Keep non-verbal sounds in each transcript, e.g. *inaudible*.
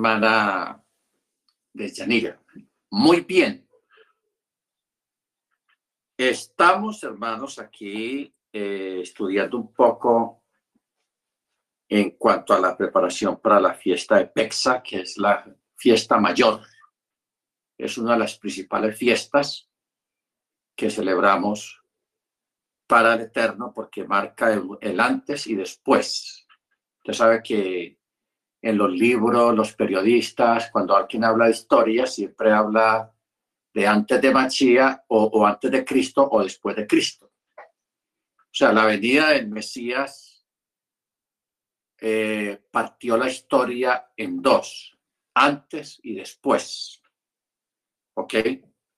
hermana de Yanira. Muy bien. Estamos, hermanos, aquí eh, estudiando un poco en cuanto a la preparación para la fiesta de Pexa, que es la fiesta mayor. Es una de las principales fiestas que celebramos para el Eterno porque marca el, el antes y después. Usted sabe que en los libros, los periodistas, cuando alguien habla de historia, siempre habla de antes de Machía o, antes de Cristo o después de Cristo. O sea, la venida del Mesías eh, partió la historia en dos, antes y después. ¿Ok?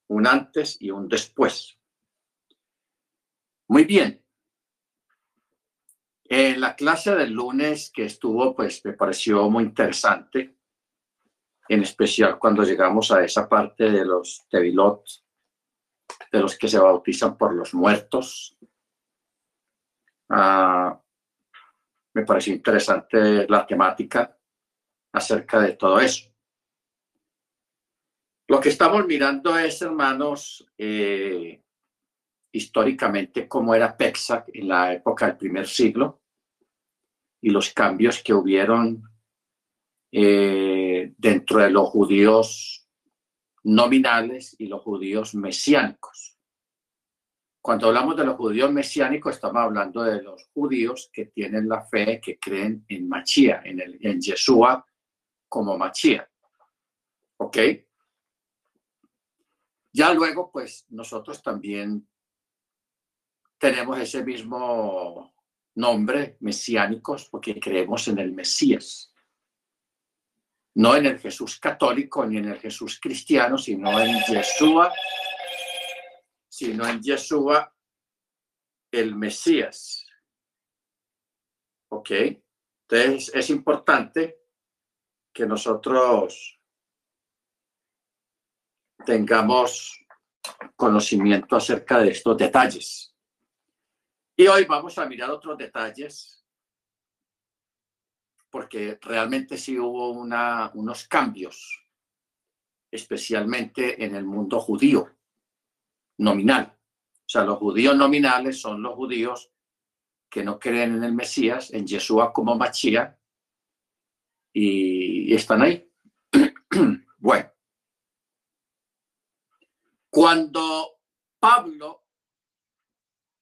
Un antes y un después. Muy bien. En la clase del lunes que estuvo, pues me pareció muy interesante, en especial cuando llegamos a esa parte de los tevilot, de los que se bautizan por los muertos. Ah, me pareció interesante la temática acerca de todo eso. Lo que estamos mirando es, hermanos, eh, históricamente cómo era Pexac en la época del primer siglo y los cambios que hubieron eh, dentro de los judíos nominales y los judíos mesiánicos. Cuando hablamos de los judíos mesiánicos, estamos hablando de los judíos que tienen la fe, que creen en Machía, en, en Yeshua como Machía. ¿Ok? Ya luego, pues nosotros también tenemos ese mismo nombre mesiánicos porque creemos en el Mesías. No en el Jesús católico ni en el Jesús cristiano, sino en Yeshua, sino en Yeshua el Mesías. ¿Ok? Entonces es importante que nosotros tengamos conocimiento acerca de estos detalles. Y hoy vamos a mirar otros detalles, porque realmente sí hubo unos cambios, especialmente en el mundo judío nominal. O sea, los judíos nominales son los judíos que no creen en el Mesías, en Yeshua como Machía, y están ahí. *clears throat* bueno, cuando Pablo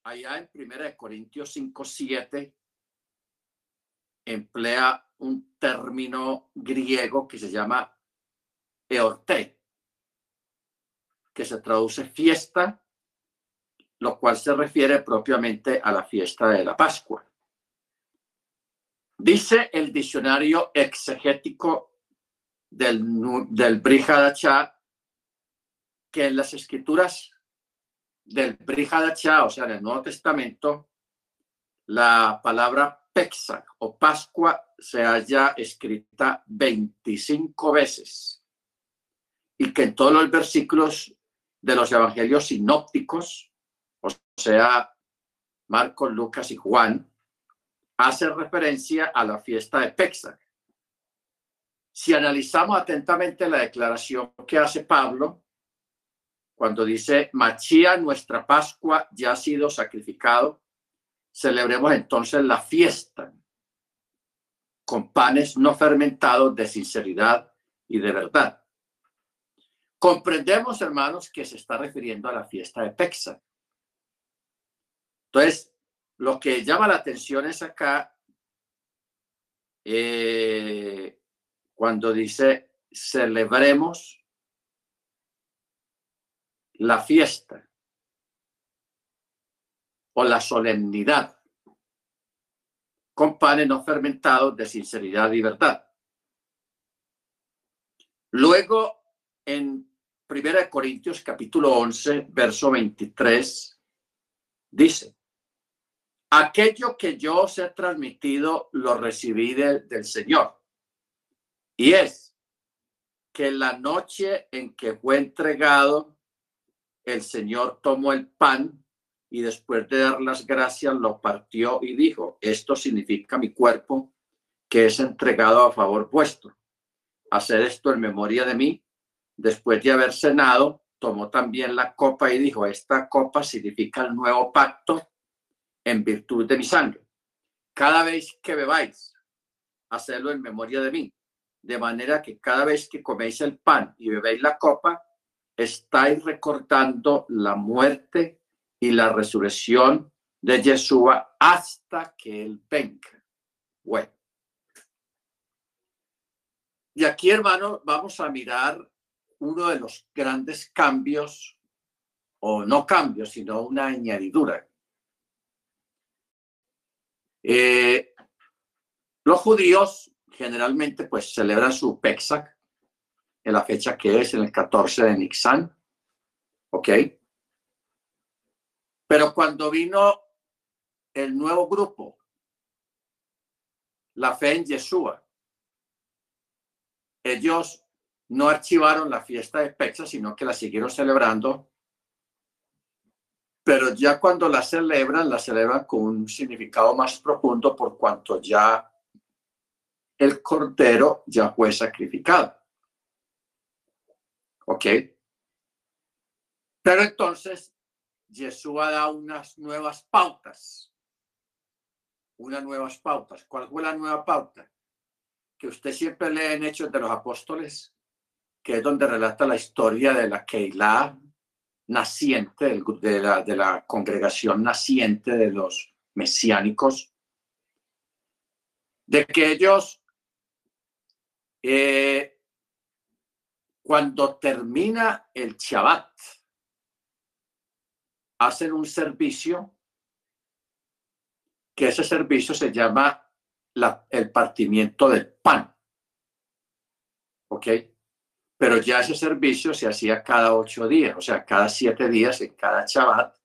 allá en Primera de Corintios 5, 7, emplea un término griego que se llama eorte, que se traduce fiesta, lo cual se refiere propiamente a la fiesta de la Pascua. Dice el diccionario exegético del, del Brihadacha que en las escrituras del Brihadacha, o sea, en el Nuevo Testamento, la palabra Pexa o Pascua se haya escrita 25 veces y que en todos los versículos de los evangelios sinópticos, o sea, Marcos, Lucas y Juan, hace referencia a la fiesta de Pexa. Si analizamos atentamente la declaración que hace Pablo, cuando dice, Machía, nuestra Pascua ya ha sido sacrificado, celebremos entonces la fiesta con panes no fermentados de sinceridad y de verdad. Comprendemos, hermanos, que se está refiriendo a la fiesta de Pexa. Entonces, lo que llama la atención es acá, eh, cuando dice, celebremos la fiesta o la solemnidad con panes no fermentados de sinceridad y verdad. Luego, en 1 Corintios capítulo 11, verso 23, dice, aquello que yo os he transmitido lo recibí del Señor. Y es que la noche en que fue entregado, el Señor tomó el pan y después de dar las gracias lo partió y dijo, esto significa mi cuerpo que es entregado a favor vuestro. hacer esto en memoria de mí. Después de haber cenado, tomó también la copa y dijo, esta copa significa el nuevo pacto en virtud de mi sangre. Cada vez que bebáis, hacerlo en memoria de mí. De manera que cada vez que coméis el pan y bebéis la copa, estáis recordando la muerte y la resurrección de Yeshua hasta que él venga. Bueno. Y aquí, hermano, vamos a mirar uno de los grandes cambios, o no cambios, sino una añadidura. Eh, los judíos generalmente pues celebran su Pesach en la fecha que es en el 14 de Nixan, ¿ok? Pero cuando vino el nuevo grupo, la fe en Yeshua, ellos no archivaron la fiesta de Pexa, sino que la siguieron celebrando. Pero ya cuando la celebran, la celebran con un significado más profundo por cuanto ya el cordero ya fue sacrificado. ¿Ok? Pero entonces, Yeshua da unas nuevas pautas. Unas nuevas pautas. ¿Cuál fue la nueva pauta? que usted siempre lee en Hechos de los Apóstoles, que es donde relata la historia de la Keilah naciente, de la, de la congregación naciente de los mesiánicos, de que ellos, eh, cuando termina el Shabbat, hacen un servicio, que ese servicio se llama el partimiento del pan. ¿Ok? Pero ya ese servicio se hacía cada ocho días, o sea, cada siete días en cada Shabbat.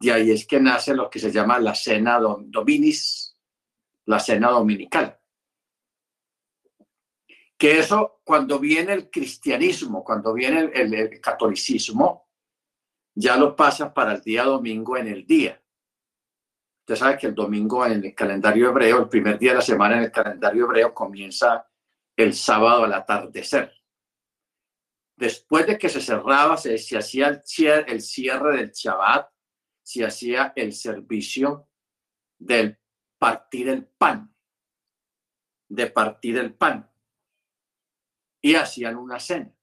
Y ahí es que nace lo que se llama la cena dominis, la cena dominical. Que eso, cuando viene el cristianismo, cuando viene el catolicismo, ya lo pasa para el día domingo en el día. Usted sabe que el domingo en el calendario hebreo, el primer día de la semana en el calendario hebreo comienza el sábado al atardecer. Después de que se cerraba, se, hacía el cierre, el cierre del Shabbat, se hacía el servicio del partir el pan, de partir el pan. Y hacían una cena.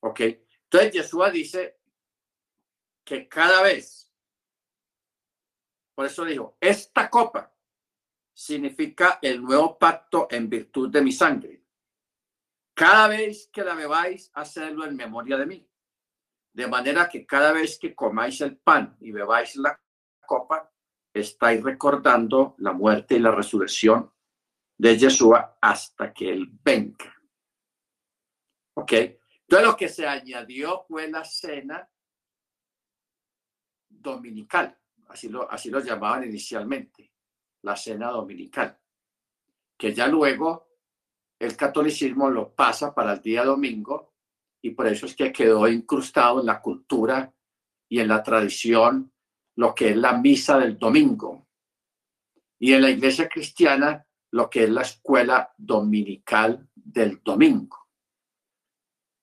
¿Ok? Entonces Yeshua dice que cada vez por eso dijo, esta copa significa el nuevo pacto en virtud de mi sangre. Cada vez que la bebáis, hacedlo en memoria de mí. De manera que cada vez que comáis el pan y bebáis la copa, estáis recordando la muerte y la resurrección de Yeshua hasta que él venga. ¿Ok? Entonces lo que se añadió fue la cena dominical así lo, así lo llamaban inicialmente, la cena dominical, que ya luego el catolicismo lo pasa para el día domingo y por eso es que quedó incrustado en la cultura y en la tradición lo que es la misa del domingo. Y en la iglesia cristiana lo que es la escuela dominical del domingo.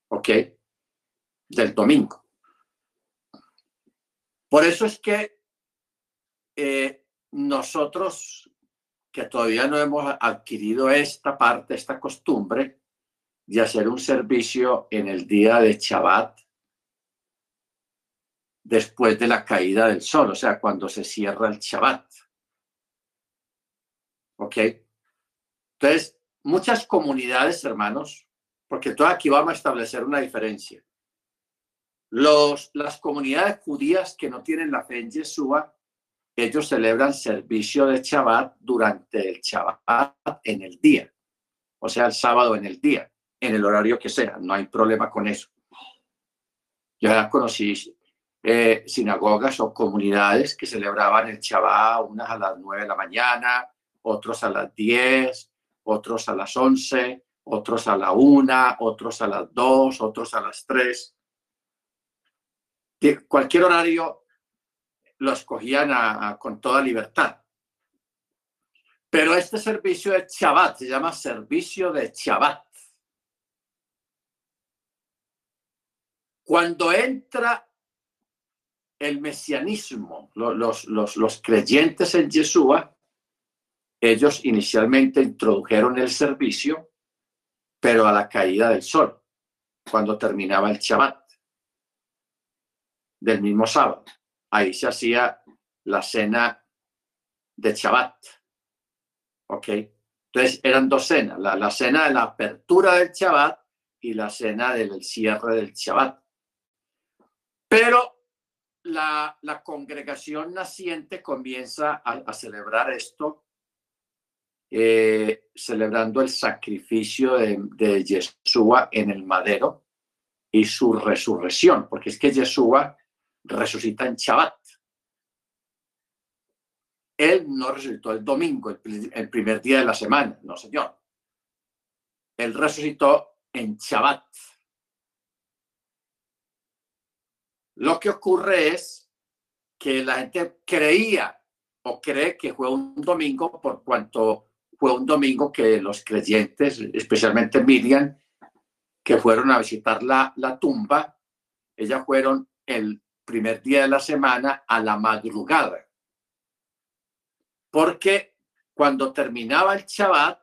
¿Ok? Del domingo. Por eso es que eh, nosotros que todavía no hemos adquirido esta parte, esta costumbre de hacer un servicio en el día de Shabbat después de la caída del sol, o sea, cuando se cierra el Shabbat. ¿Ok? Entonces, muchas comunidades, hermanos, porque todo aquí vamos a establecer una diferencia. Los, las comunidades judías que no tienen la fe en Yeshua ellos celebran servicio de Shabbat durante el Shabbat en el día, o sea, el sábado en el día, en el horario que sea, no hay problema con eso. Yo ya conocí eh, sinagogas o comunidades que celebraban el Shabbat, unas a las nueve de la mañana, otros a las diez, otros a las once, otros a la una, otros a las dos, otros a las tres. Cualquier horario lo escogían con toda libertad. Pero este servicio es Shabbat, se llama servicio de Shabbat. Cuando entra el mesianismo, los, los, los creyentes en Yeshua, ellos inicialmente introdujeron el servicio pero a la caída del sol, cuando terminaba el Shabbat del mismo sábado. Ahí se hacía la cena de Shabbat. ¿Ok? Entonces eran dos cenas, la, cena de la apertura del Shabbat y la cena del cierre del Shabbat. Pero la, la congregación naciente comienza a, celebrar esto, eh, celebrando el sacrificio de, de Yeshua en el madero y su resurrección, porque es que Yeshua resucita en Shabbat. Él no resucitó el domingo, el, primer día de la semana, no señor. Él resucitó en Shabbat. Lo que ocurre es que la gente creía o cree que fue un domingo por cuanto fue un domingo que los creyentes, especialmente Miriam, que fueron a visitar la, la tumba, ellas fueron el primer día de la semana a la madrugada. Porque cuando terminaba el Shabbat,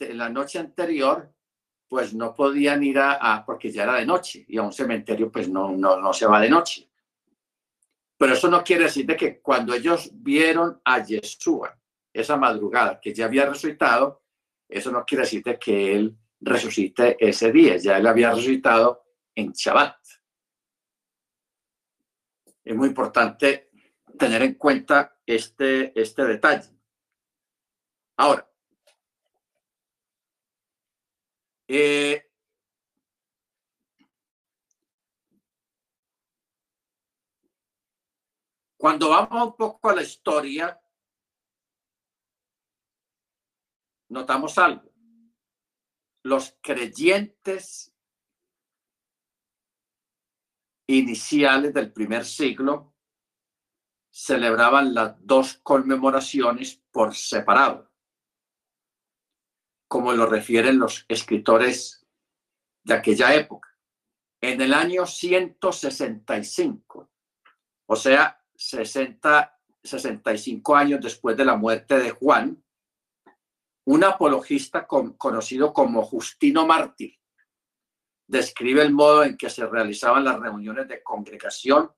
la noche anterior, pues no podían ir a, porque ya era de noche y a un cementerio pues no, no, no se va de noche. Pero eso no quiere decir de que cuando ellos vieron a Yeshua esa madrugada que ya había resucitado, eso no quiere decir de que él resucite ese día, ya él había resucitado en Shabbat es muy importante tener en cuenta este, este detalle. Ahora, eh, cuando vamos un poco a la historia, notamos algo. Los creyentes iniciales del primer siglo celebraban las dos conmemoraciones por separado, como lo refieren los escritores de aquella época. En el año 165, o sea, 60, 65 años después de la muerte de Juan, un apologista conocido como Justino Mártir describe el modo en que se realizaban las reuniones de congregación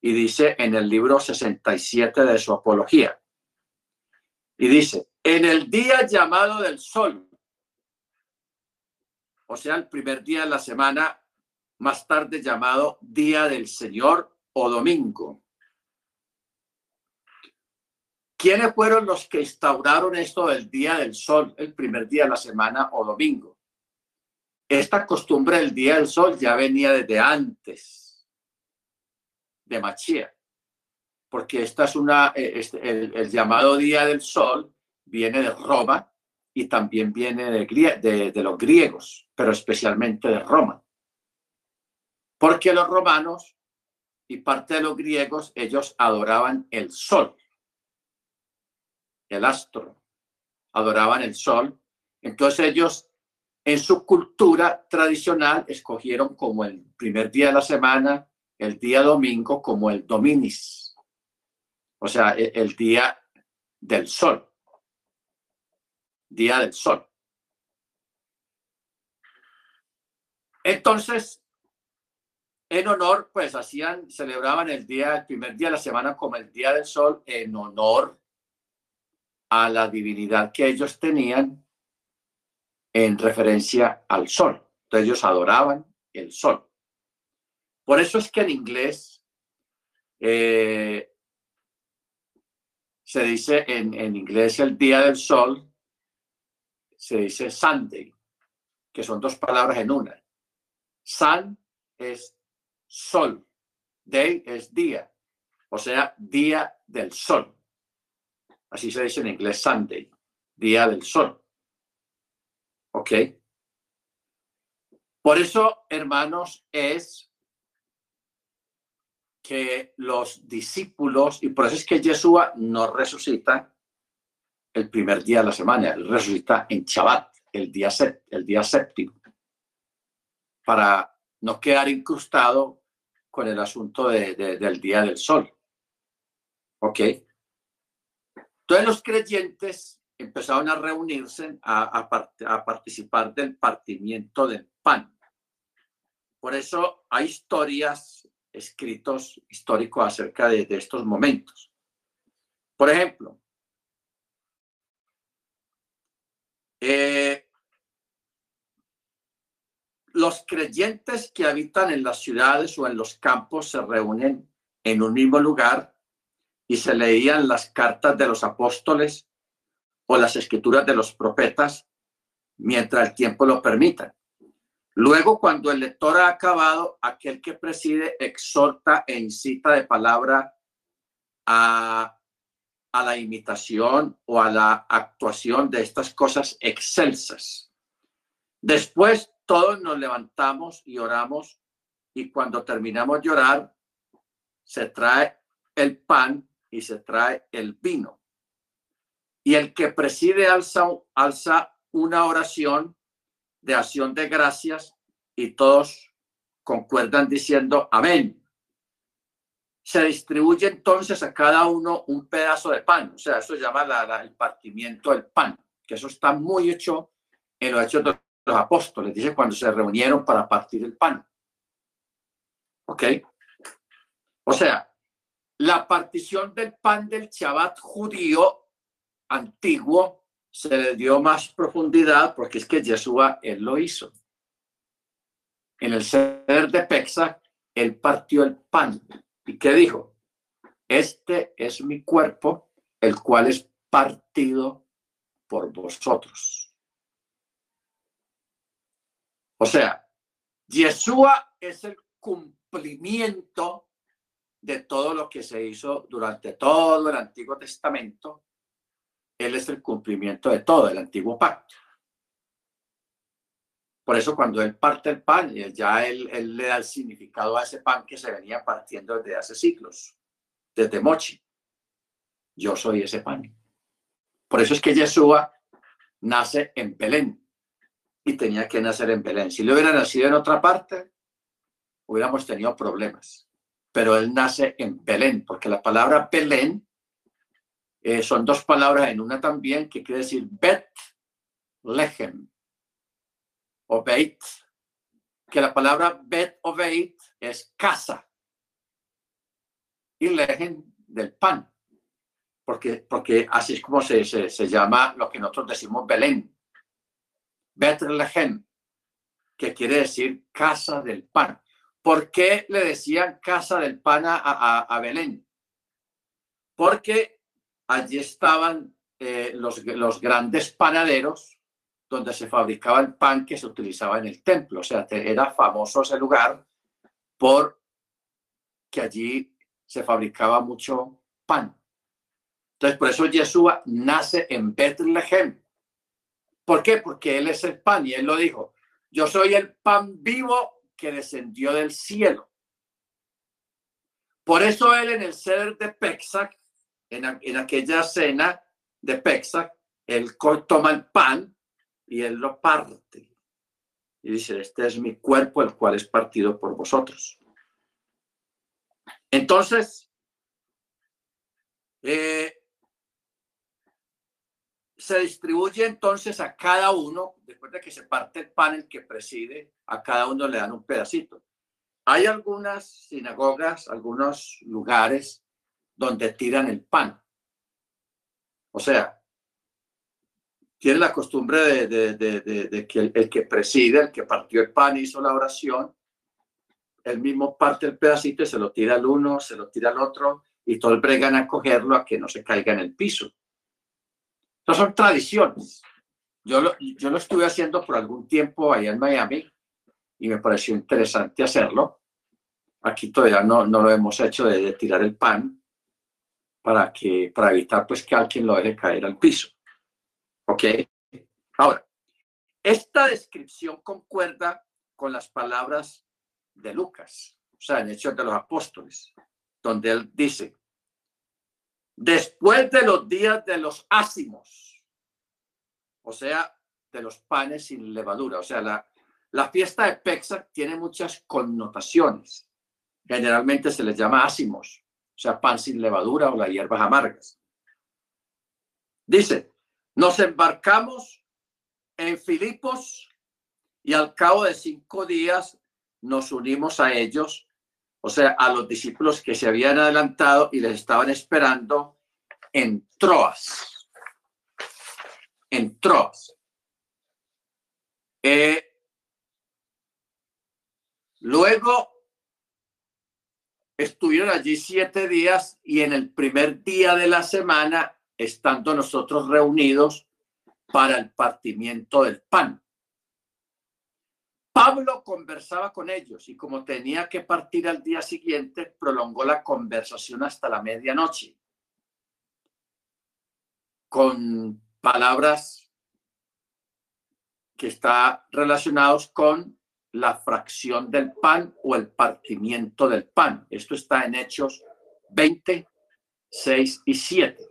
y dice en el libro 67 de su apología. Y dice, en el día llamado del sol, o sea, el primer día de la semana, más tarde llamado Día del Señor o Domingo. ¿Quiénes fueron los que instauraron esto del Día del Sol, el primer día de la semana o domingo? Esta costumbre del día del sol ya venía desde antes de Machía, porque esta es una, eh, este, el, llamado día del sol viene de Roma y también viene de, de los griegos, pero especialmente de Roma. Porque los romanos y parte de los griegos, ellos adoraban el sol, el astro, adoraban el sol. Entonces ellos en su cultura tradicional escogieron como el primer día de la semana, el día domingo, como el dominis, o sea, e, el, día del sol, día del sol. Entonces, en honor, pues hacían, celebraban el día, el primer día de la semana como el día del sol en honor a la divinidad que ellos tenían en referencia al sol. Entonces ellos adoraban el sol. Por eso es que en inglés eh, se dice en, en inglés el día del sol, se dice Sunday, que son dos palabras en una. Sun es sol, day es día, o sea, día del sol. Así se dice en inglés Sunday, día del sol. ¿Ok? Por eso, hermanos, es que los discípulos, y por eso es que Yeshua no resucita el primer día de la semana, resucita en Shabbat, el día séptimo, para no quedar incrustado con el asunto del día del sol. ¿Ok? Entonces los creyentes empezaron a reunirse a, participar del partimiento del pan. Por eso hay historias, escritos históricos acerca de, de estos momentos. Por ejemplo, eh, los creyentes que habitan en las ciudades o en los campos se reúnen en un mismo lugar y se leían las cartas de los apóstoles o las escrituras de los profetas mientras el tiempo lo permita. Luego, cuando el lector ha acabado, aquel que preside exhorta e incita de palabra a, a la imitación o a la actuación de estas cosas excelsas. Después, todos nos levantamos y oramos y cuando terminamos de orar, se trae el pan y se trae el vino. Y el que preside alza, una oración de acción de gracias y todos concuerdan diciendo amén. Se distribuye entonces a cada uno un pedazo de pan, o sea, eso se llama el partimiento del pan, que eso está muy hecho en los hechos de los apóstoles, dice cuando se reunieron para partir el pan. ¿Ok? O sea, la partición del pan del Shabbat judío antiguo se le dio más profundidad porque es que Yeshua él lo hizo. En el ser de Pexa, él partió el pan. ¿Y qué dijo? Este es mi cuerpo, el cual es partido por vosotros. O sea, Yeshua es el cumplimiento de todo lo que se hizo durante todo el Antiguo Testamento. Él es el cumplimiento de todo el Antiguo Pacto. Por eso cuando él parte el pan, ya él, él, le da el significado a ese pan que se venía partiendo desde hace siglos, desde Mochi. Yo soy ese pan. Por eso es que Yeshua nace en Belén, y tenía que nacer en Belén. Si le hubiera nacido en otra parte, hubiéramos tenido problemas. Pero él nace en Belén, porque la palabra Belén eh, son dos palabras en una también que quiere decir Bet Lehem o Beit, que la palabra Bet o Beit es casa y Lehem del pan, porque, porque así es como se, se, llama lo que nosotros decimos Belén Bethlehem, que quiere decir casa del pan. ¿Por qué le decían casa del pan a, Belén? Porque allí estaban eh, los, los grandes panaderos donde se fabricaba el pan que se utilizaba en el templo. O sea, era famoso ese lugar por que allí se fabricaba mucho pan. Entonces, por eso Yeshua nace en Bethlehem, ¿Por qué? Porque Él es el pan y Él lo dijo. Yo soy el pan vivo que descendió del cielo. Por eso Él en el ser de Pexac, en, aquella cena de Pexac, Él toma el pan y Él lo parte. Y dice, este es mi cuerpo, el cual es partido por vosotros. Entonces, eh, se distribuye entonces a cada uno, después de que se parte el pan, el que preside, a cada uno le dan un pedacito. Hay algunas sinagogas, algunos lugares donde tiran el pan. O sea, tienen la costumbre de, que el, el, que preside, el que partió el pan, hizo la oración, él mismo parte el pedacito y se lo tira al uno, se lo tira al otro, y todos bregan a cogerlo a que no se caiga en el piso son tradiciones. Yo lo, yo lo estuve haciendo por algún tiempo allá en Miami y me pareció interesante hacerlo. Aquí todavía no, no lo hemos hecho de, tirar el pan para, que, para evitar pues que alguien lo deje caer al piso. ¿Ok? Ahora, esta descripción concuerda con las palabras de Lucas, o sea, en Hechos de los Apóstoles, donde él dice, después de los días de los ácimos, o sea, de los panes sin levadura. O sea, la, la fiesta de Pexa tiene muchas connotaciones. Generalmente se les llama ácimos, o sea, pan sin levadura o las hierbas amargas. Dice, nos embarcamos en Filipos y al cabo de cinco días nos unimos a ellos, o sea, a los discípulos que se habían adelantado y les estaban esperando en Troas. En Troas. Eh, luego estuvieron allí siete días y en el primer día de la semana, estando nosotros reunidos para el partimiento del pan. Pablo conversaba con ellos y como tenía que partir al día siguiente, prolongó la conversación hasta la medianoche con palabras que está relacionados con la fracción del pan o el partimiento del pan. Esto está en Hechos 20, 6 y 7.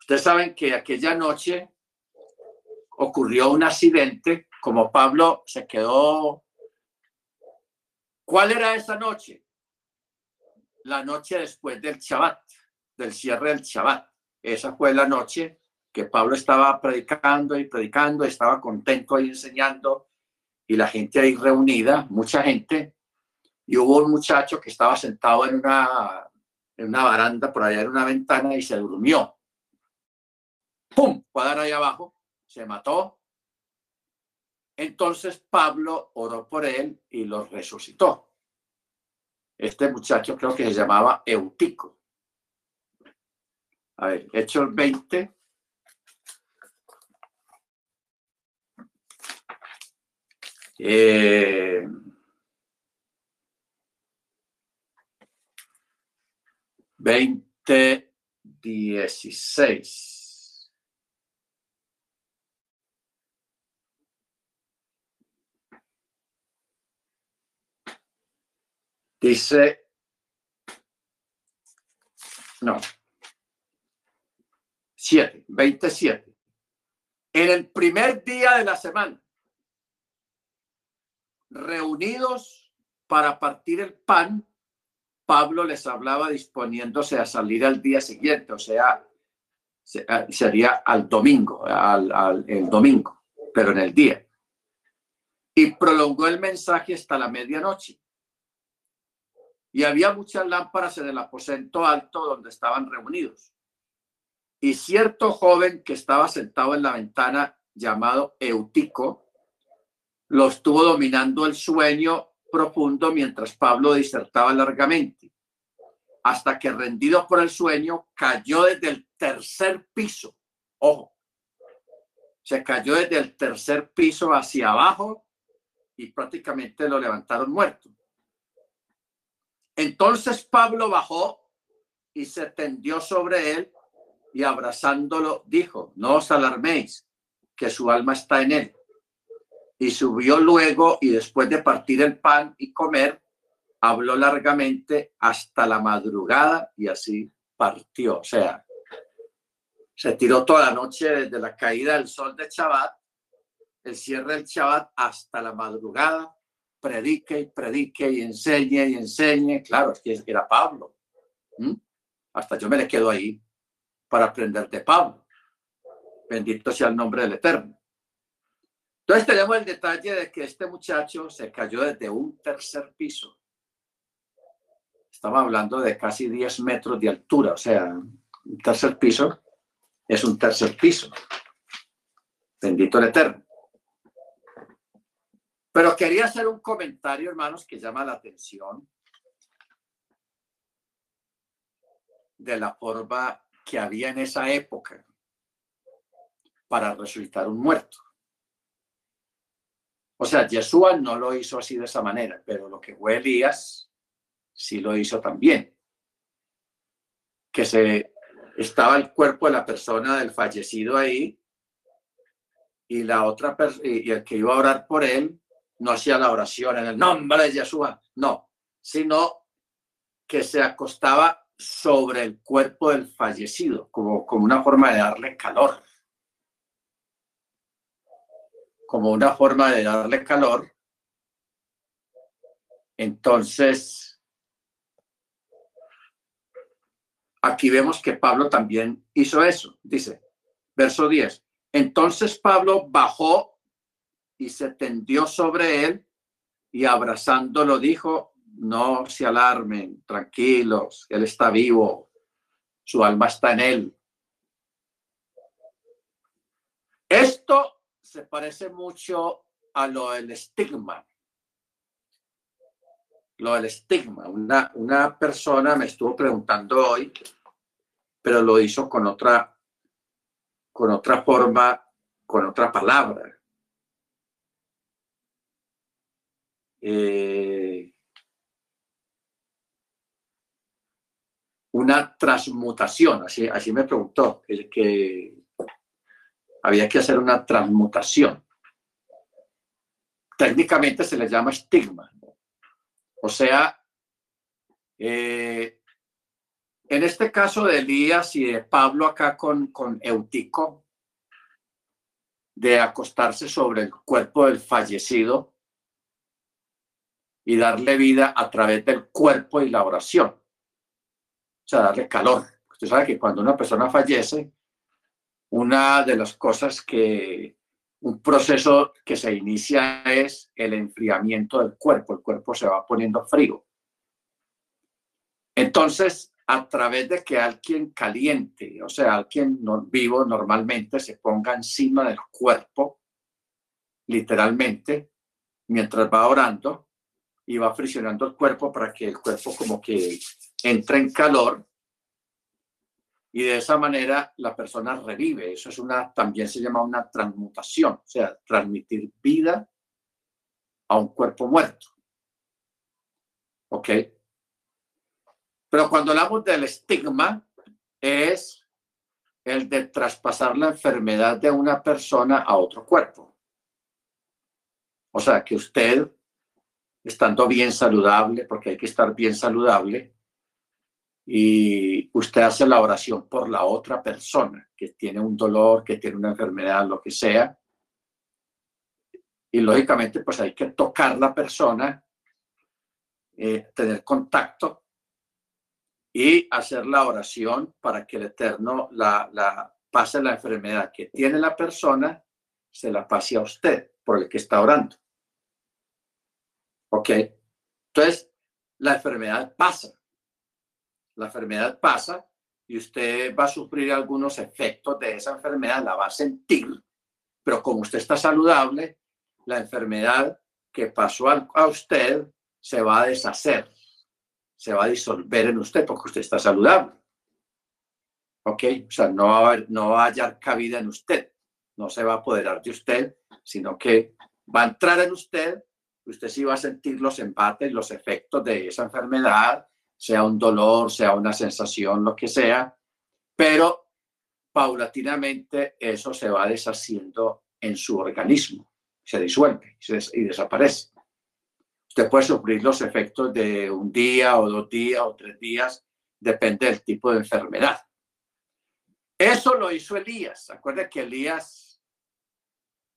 Ustedes saben que aquella noche ocurrió un accidente, como Pablo se quedó. ¿Cuál era esa noche? La noche después del Shabbat, del cierre del Shabbat. Esa fue la noche que Pablo estaba predicando y predicando, estaba contento ahí enseñando y la gente ahí reunida, mucha gente, y hubo un muchacho que estaba sentado en una, en una baranda por allá en una ventana y se durmió. ¡Pum! Fue a dar ahí abajo, se mató. Entonces Pablo oró por él y lo resucitó. Este muchacho creo que se llamaba Eutico. A ver, Hechos 20, Eh, veinte dieciséis. Dice, no, siete, veintisiete. En el primer día de la semana reunidos para partir el pan, Pablo les hablaba disponiéndose a salir al día siguiente, o sea, ah, sería al domingo, al, el domingo, pero en el día. Y prolongó el mensaje hasta la medianoche. Y había muchas lámparas en el aposento alto donde estaban reunidos. Y cierto joven que estaba sentado en la ventana llamado Eutico, lo estuvo dominando el sueño profundo mientras Pablo disertaba largamente, hasta que rendido por el sueño cayó desde el tercer piso. Ojo, se cayó desde el tercer piso hacia abajo y prácticamente lo levantaron muerto. Entonces Pablo bajó y se tendió sobre él y abrazándolo dijo, no os alarméis, que su alma está en él y subió luego y después de partir el pan y comer, habló largamente hasta la madrugada y así partió. O sea, se tiró toda la noche desde la caída del sol de Shabbat, el cierre del Shabbat hasta la madrugada, predique y predique y enseñe y enseñe. Claro, es que era Pablo. Hasta yo me le quedo ahí para aprender de Pablo. Bendito sea el nombre del Eterno. Entonces tenemos el detalle de que este muchacho se cayó desde un tercer piso. Estamos hablando de casi 10 metros de altura, o sea, un tercer piso es un tercer piso. Bendito el Eterno. Pero quería hacer un comentario, hermanos, que llama la atención de la forma que había en esa época para resucitar un muerto. O sea, Yeshua no lo hizo así de esa manera, pero lo que fue Elías sí lo hizo también. Que se estaba el cuerpo de la persona del fallecido ahí y la otra y el que iba a orar por él no hacía la oración en el nombre de Yeshua, no, sino que se acostaba sobre el cuerpo del fallecido, como, como una forma de darle calor como una forma de darle calor. Entonces, aquí vemos que Pablo también hizo eso. Dice, verso 10. Entonces Pablo bajó y se tendió sobre él y abrazándolo dijo, no se alarmen, tranquilos, él está vivo, su alma está en él. Esto se parece mucho a lo del estigma. Lo del estigma. Una, una persona me estuvo preguntando hoy, pero lo hizo con otra, con otra forma, con otra palabra. Eh, una transmutación, así, así me preguntó, el que había que hacer una transmutación. Técnicamente se le llama estigma. O sea, eh, en este caso de Elías y de Pablo acá con, con Eutico, de acostarse sobre el cuerpo del fallecido y darle vida a través del cuerpo y la oración. O sea, darle calor. Usted sabe que cuando una persona fallece, una de las cosas que un proceso que se inicia es el enfriamiento del cuerpo, el cuerpo se va poniendo frío. Entonces, a través de que alguien caliente, o sea, alguien vivo normalmente se ponga encima del cuerpo, literalmente, mientras va orando y va friccionando el cuerpo para que el cuerpo como que entre en calor y de esa manera la persona revive. Eso es una, también se llama una transmutación, o sea, transmitir vida a un cuerpo muerto. ¿Ok? Pero cuando hablamos del estigma, es el de traspasar la enfermedad de una persona a otro cuerpo. O sea, que usted, estando bien saludable, porque hay que estar bien saludable, y usted hace la oración por la otra persona que tiene un dolor, que tiene una enfermedad, lo que sea. Y lógicamente, pues hay que tocar la persona, eh, tener contacto y hacer la oración para que el Eterno la, la pase la enfermedad que tiene la persona, se la pase a usted por el que está orando. ¿Ok? Entonces, la enfermedad pasa la enfermedad pasa y usted va a sufrir algunos efectos de esa enfermedad, la va a sentir, pero como usted está saludable, la enfermedad que pasó a usted se va a deshacer, se va a disolver en usted porque usted está saludable. ¿Ok? O sea, no va a, no va a hallar cabida en usted, no se va a apoderar de usted, sino que va a entrar en usted, usted sí va a sentir los empates, los efectos de esa enfermedad, sea un dolor, sea una sensación, lo que sea, pero paulatinamente eso se va deshaciendo en su organismo, se disuelve y desaparece. Usted puede sufrir los efectos de un día o dos días o tres días, depende del tipo de enfermedad. Eso lo hizo Elías. Acuerda que Elías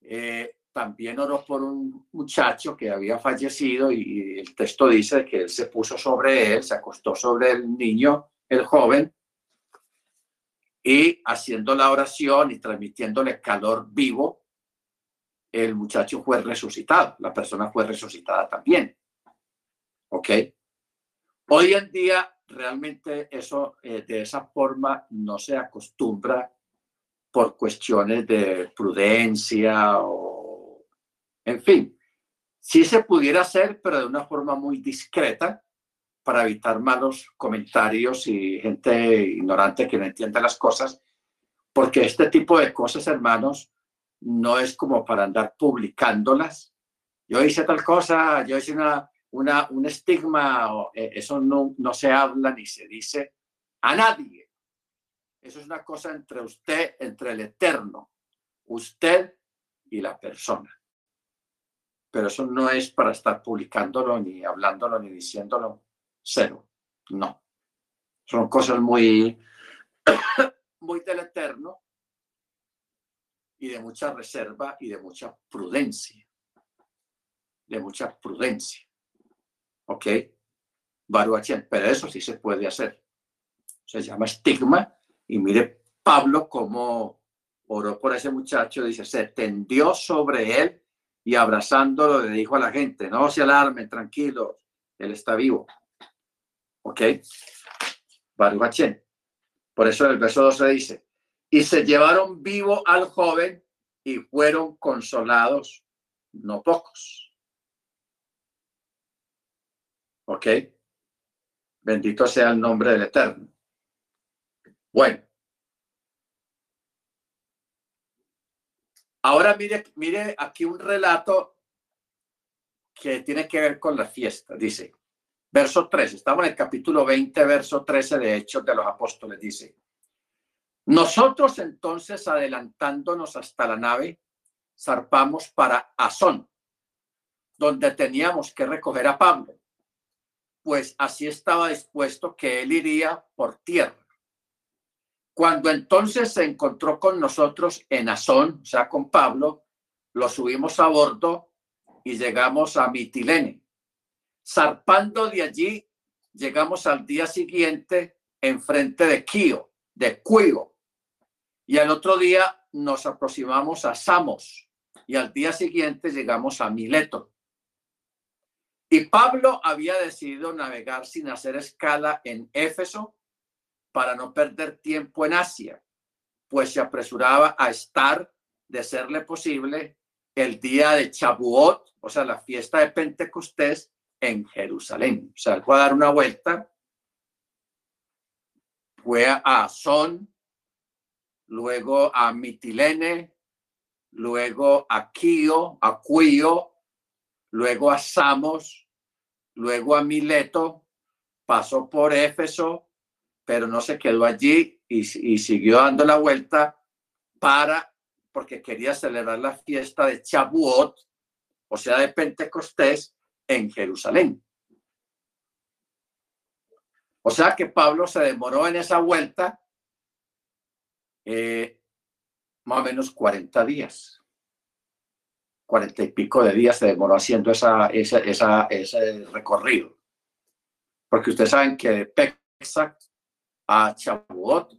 eh, también oró por un muchacho que había fallecido y el texto dice que él se puso sobre él, se acostó sobre el niño, el joven, y haciendo la oración y transmitiéndole calor vivo, el muchacho fue resucitado, la persona fue resucitada también. ¿Ok? Hoy en día realmente eso eh, de esa forma no se acostumbra por cuestiones de prudencia o en fin, sí se pudiera hacer, pero de una forma muy discreta para evitar malos comentarios y gente ignorante que no entiende las cosas, porque este tipo de cosas, hermanos, no es como para andar publicándolas. Yo hice tal cosa, yo hice una, una, un estigma, eh, eso no, no se habla ni se dice a nadie. Eso es una cosa entre usted, entre el eterno, usted y la persona pero eso no es para estar publicándolo, ni hablándolo, ni diciéndolo. Cero. No. Son cosas muy, *coughs* muy del eterno y de mucha reserva y de mucha prudencia. De mucha prudencia. ¿Ok? Baruachén. Pero eso sí se puede hacer. se llama estigma, y mire Pablo cómo oró por ese muchacho, dice, se tendió sobre él y abrazándolo le dijo a la gente, no se alarmen, tranquilos, él está vivo. ¿Ok? Baruch Por eso en el verso 12 dice, y se llevaron vivo al joven y fueron consolados no pocos. ¿Ok? Bendito sea el nombre del Eterno. Bueno. Ahora mire, mire aquí un relato que tiene que ver con la fiesta. Dice, verso 13, estamos en el capítulo 20, verso 13 de Hechos de los Apóstoles. Dice, nosotros entonces adelantándonos hasta la nave, zarpamos para Azón, donde teníamos que recoger a Pablo, pues así estaba dispuesto que él iría por tierra. Cuando entonces se encontró con nosotros en Azón, o sea, con Pablo, lo subimos a bordo y llegamos a Mitilene. Zarpando de allí, llegamos al día siguiente enfrente de Quío, de Cuyo, y al otro día nos aproximamos a Samos, y al día siguiente llegamos a Mileto. Y Pablo había decidido navegar sin hacer escala en Éfeso para no perder tiempo en Asia, pues se apresuraba a estar, de serle posible, el día de Chabuot, o sea, la fiesta de Pentecostés en Jerusalén. O sea, fue a dar una vuelta, fue a Azón, luego a Mitilene, luego a Quío, a Cuyo, luego a Samos, luego a Mileto, pasó por Éfeso, pero no se quedó allí y, siguió dando la vuelta para, porque quería celebrar la fiesta de Chabuot, o sea, de Pentecostés, en Jerusalén. O sea que Pablo se demoró en esa vuelta eh, más o menos 40 días. 40 y pico de días se demoró haciendo esa, esa, ese recorrido. Porque ustedes saben que de Pexac a Chabuot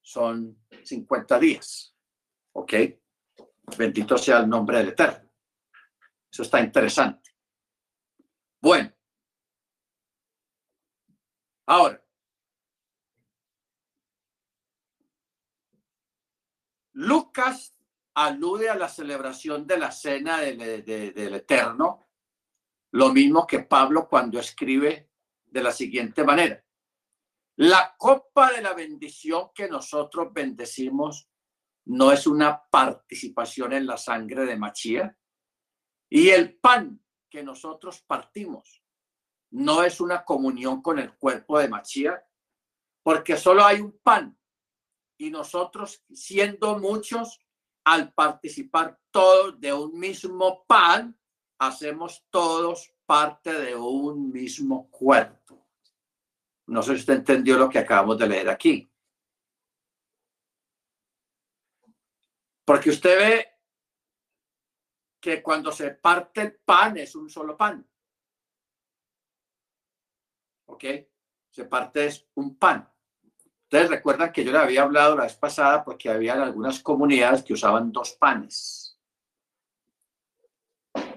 son 50 días. ¿Ok? Bendito sea el nombre del Eterno. Eso está interesante. Bueno. Ahora, Lucas alude a la celebración de la cena del, Eterno, lo mismo que Pablo cuando escribe de la siguiente manera. La copa de la bendición que nosotros bendecimos no es una participación en la sangre de Machía y el pan que nosotros partimos no es una comunión con el cuerpo de Machía, porque solo hay un pan y nosotros, siendo muchos, al participar todos de un mismo pan, hacemos todos parte de un mismo cuerpo. No sé si usted entendió lo que acabamos de leer aquí. Porque usted ve que cuando se parte el pan es un solo pan. ¿Ok? Se parte es un pan. Ustedes recuerdan que yo le había hablado la vez pasada porque había algunas comunidades que usaban dos panes.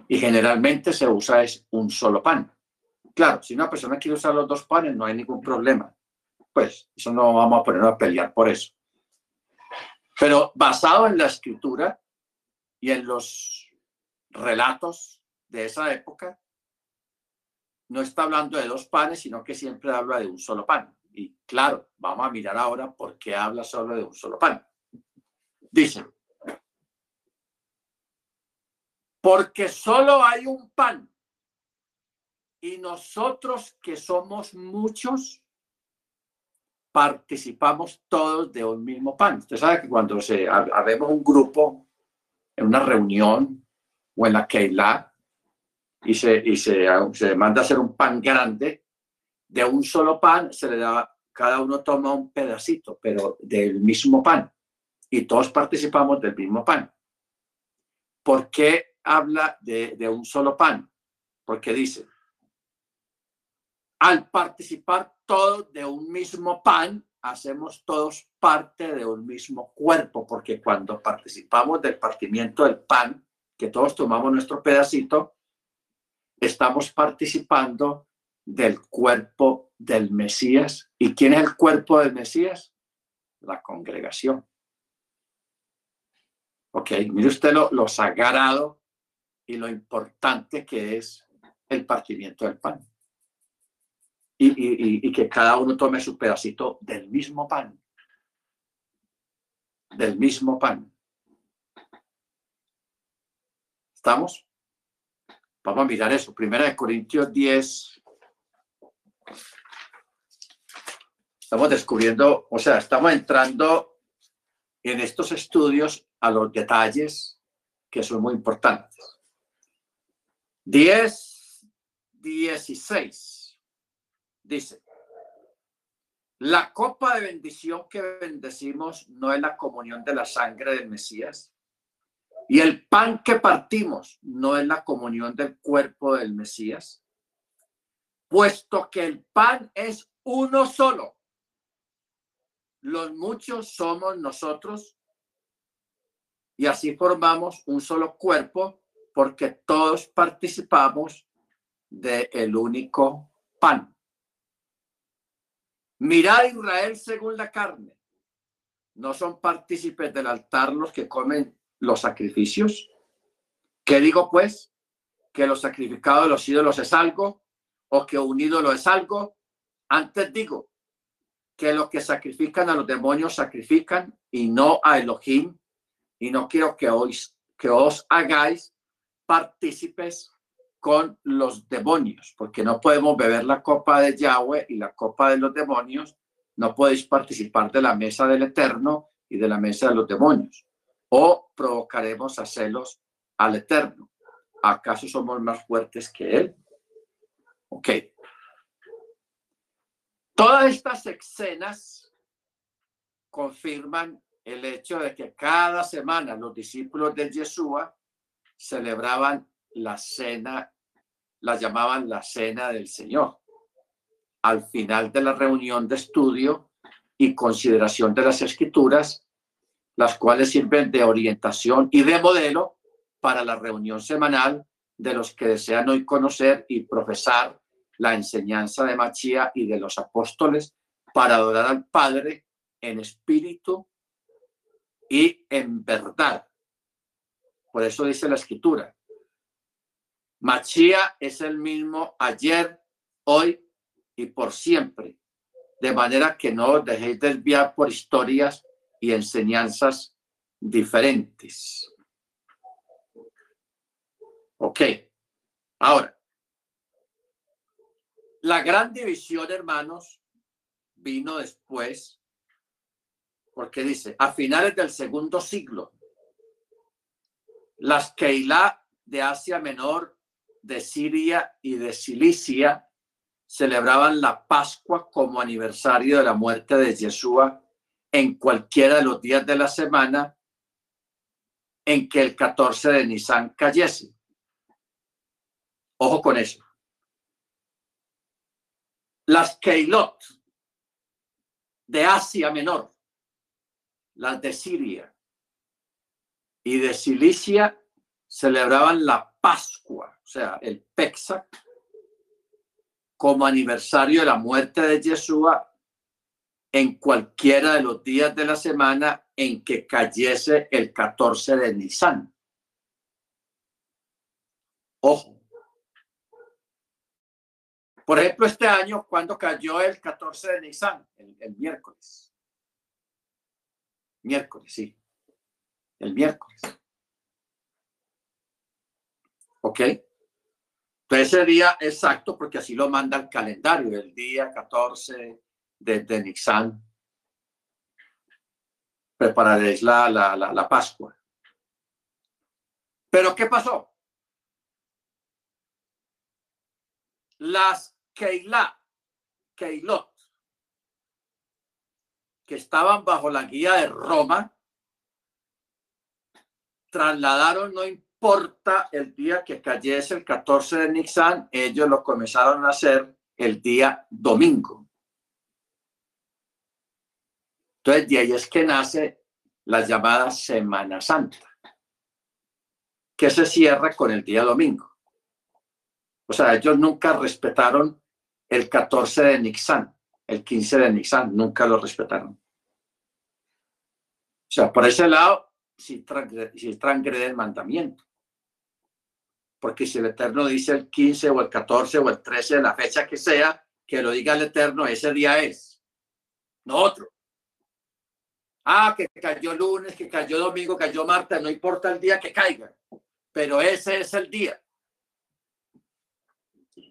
Y generalmente se usa es un solo pan. Claro, si una persona quiere usar los dos panes, no hay ningún problema. Pues eso no vamos a poner a pelear por eso. Pero basado en la escritura y en los relatos de esa época, no está hablando de dos panes, sino que siempre habla de un solo pan. Y claro, vamos a mirar ahora por qué habla solo de un solo pan. Dice, porque solo hay un pan y nosotros que somos muchos participamos todos de un mismo pan. Usted sabe que cuando se habemos un grupo en una reunión o en la Keilah y se, y se, se manda a hacer un pan grande, de un solo pan se le da, cada uno toma un pedacito, pero del mismo pan. Y todos participamos del mismo pan. ¿Por qué habla de, un solo pan? Porque dice, al participar todos de un mismo pan, hacemos todos parte de un mismo cuerpo, porque cuando participamos del partimiento del pan, que todos tomamos nuestro pedacito, estamos participando del cuerpo del Mesías. ¿Y quién es el cuerpo del Mesías? La congregación. Ok, mire usted lo, lo sagrado y lo importante que es el partimiento del pan. Y, que cada uno tome su pedacito del mismo pan. Del mismo pan. ¿Estamos? Vamos a mirar eso. Primera de Corintios 10. Estamos descubriendo, o sea, estamos entrando en estos estudios a los detalles que son muy importantes. 10, 16. Dice, la copa de bendición que bendecimos no es la comunión de la sangre del Mesías. Y el pan que partimos no es la comunión del cuerpo del Mesías, puesto que el pan es uno solo. Los muchos somos nosotros y así formamos un solo cuerpo porque todos participamos del único pan. Mirad Israel según la carne. No son partícipes del altar los que comen los sacrificios. ¿Qué digo pues? Que los sacrificados de los ídolos es algo o que un ídolo es algo. Antes digo que los que sacrifican a los demonios sacrifican y no a Elohim. Y no quiero que os, que os hagáis partícipes con los demonios, porque no podemos beber la copa de Yahweh y la copa de los demonios. No podéis participar de la mesa del Eterno y de la mesa de los demonios o provocaremos a celos al Eterno. ¿Acaso somos más fuertes que Él? Ok. Todas estas escenas confirman el hecho de que cada semana los discípulos de Yeshua celebraban la cena, la llamaban la cena del Señor. Al final de la reunión de estudio y consideración de las escrituras, las cuales sirven de orientación y de modelo para la reunión semanal de los que desean hoy conocer y profesar la enseñanza de Machía y de los apóstoles para adorar al Padre en espíritu y en verdad. Por eso dice la escritura. Machía es el mismo ayer, hoy y por siempre. De manera que no os dejéis desviar por historias y enseñanzas diferentes. Ok, ahora, la gran división, hermanos, vino después, porque dice, a finales del segundo siglo, las Keilah de Asia Menor, de Siria y de Cilicia celebraban la Pascua como aniversario de la muerte de Yeshua en cualquiera de los días de la semana en que el 14 de Nisan cayese. Ojo con eso. Las Keilot de Asia Menor, las de Siria y de Cilicia celebraban la Pascua, sea, el Pesach, como aniversario de la muerte de Yeshua en cualquiera de los días de la semana en que cayese el 14 de Nisan. Ojo. Por ejemplo, este año, cuando cayó el 14 de Nisan? El, miércoles. Miércoles, sí. El miércoles. ¿Ok? Entonces ese día exacto, porque así lo manda el calendario, el día 14 de, Nixon prepararéis la, la, la, Pascua. Pero ¿qué pasó? Las Keilah, Keilot, que estaban bajo la guía de Roma, trasladaron, no importa el día que cayese el 14 de Nixon, ellos lo comenzaron a hacer el día domingo. Entonces, de ahí es que nace la llamada Semana Santa, que se cierra con el día domingo. O sea, ellos nunca respetaron el 14 de Nixán, el 15 de Nixán, nunca lo respetaron. O sea, por ese lado, si transgrede el mandamiento. Porque si el Eterno dice el 15 o el 14 o el 13, la fecha que sea, que lo diga el Eterno, ese día es, no otro. Ah, que cayó lunes, que cayó domingo, cayó martes, no importa el día que caiga, pero ese es el día.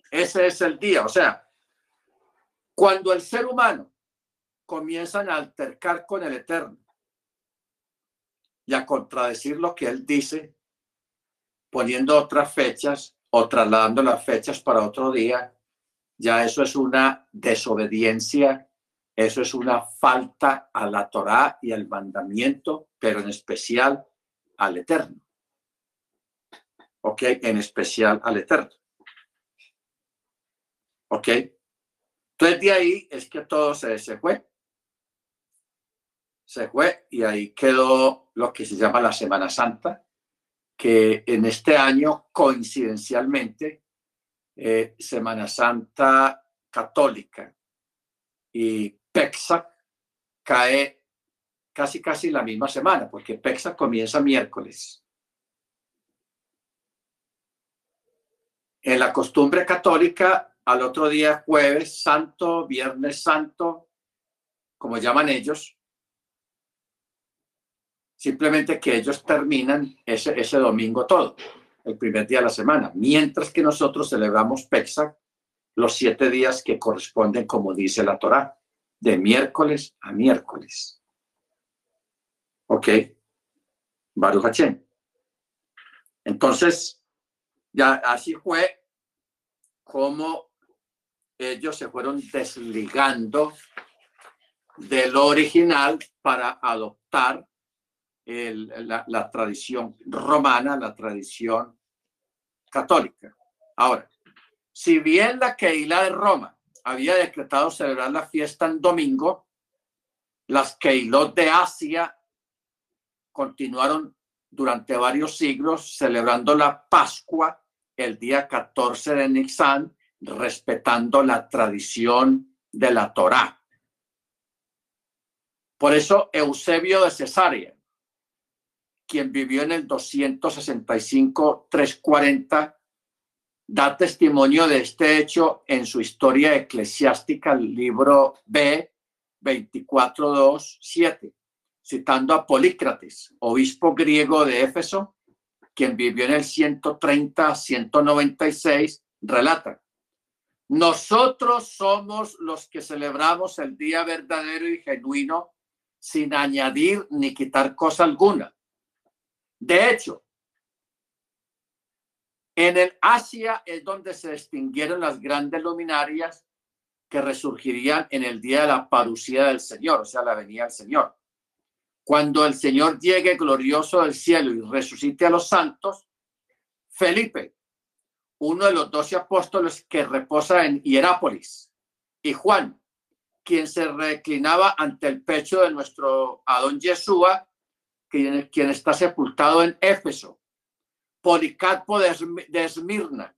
Ese es el día. O sea, cuando el ser humano comienza a altercar con el Eterno y a contradecir lo que él dice, poniendo otras fechas o trasladando las fechas para otro día, ya eso es una desobediencia, eso es una falta a la Torá y al mandamiento, pero en especial al Eterno. ¿Ok? En especial al Eterno. ¿Ok? Entonces de ahí es que todo se, se fue. Se fue y ahí quedó lo que se llama la Semana Santa, que en este año, coincidencialmente, eh, Semana Santa católica y Pexa cae casi casi la misma semana, porque Pexa comienza miércoles. En la costumbre católica, al otro día jueves santo, viernes santo, como llaman ellos, Simplemente que ellos terminan ese, ese domingo todo, el primer día de la semana, mientras que nosotros celebramos Pesach los siete días que corresponden, como dice la Torá, de miércoles a miércoles. ¿Ok? Baruch Hachem. Entonces, ya así fue como ellos se fueron desligando de lo original para adoptar la, tradición romana, la tradición católica. Ahora, si bien la Keila de Roma había decretado celebrar la fiesta en domingo, las Keilot de Asia continuaron durante varios siglos celebrando la Pascua el día 14 de Nisan, respetando la tradición de la Torá. Por eso Eusebio de Cesarea quien vivió en el 265-340, da testimonio de este hecho en su historia eclesiástica, libro B 24.2.7, citando a Polícrates, obispo griego de Éfeso, quien vivió en el 130-196, relata, nosotros somos los que celebramos el día verdadero y genuino sin añadir ni quitar cosa alguna de hecho, en el Asia es donde se extinguieron las grandes luminarias que resurgirían en el día de la parucía del Señor, o sea, la venida del Señor. Cuando el Señor llegue glorioso del cielo y resucite a los santos, Felipe, uno de los doce apóstoles que reposa en Hierápolis, y Juan, quien se reclinaba ante el pecho de nuestro Adón Yeshua, quien, está sepultado en Éfeso, Policarpo de Esmirna.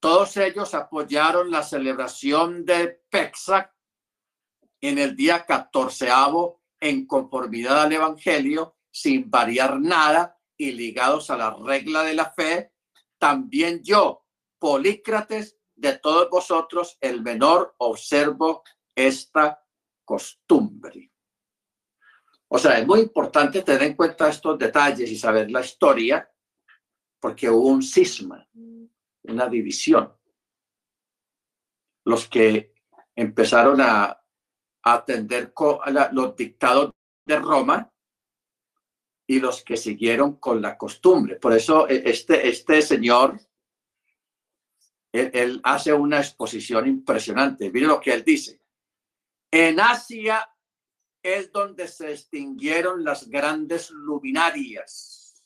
Todos ellos apoyaron la celebración de Pexac en el día catorceavo en conformidad al Evangelio, sin variar nada y ligados a la regla de la fe. También yo, Polícrates, de todos vosotros, el menor, observo esta costumbre. O sea, es muy importante tener en cuenta estos detalles y saber la historia, porque hubo un cisma, una división. Los que empezaron a, atender los dictados de Roma y los que siguieron con la costumbre. Por eso e, este, este señor, él, él hace una exposición impresionante. Mire lo que él dice. En Asia es donde se extinguieron las grandes luminarias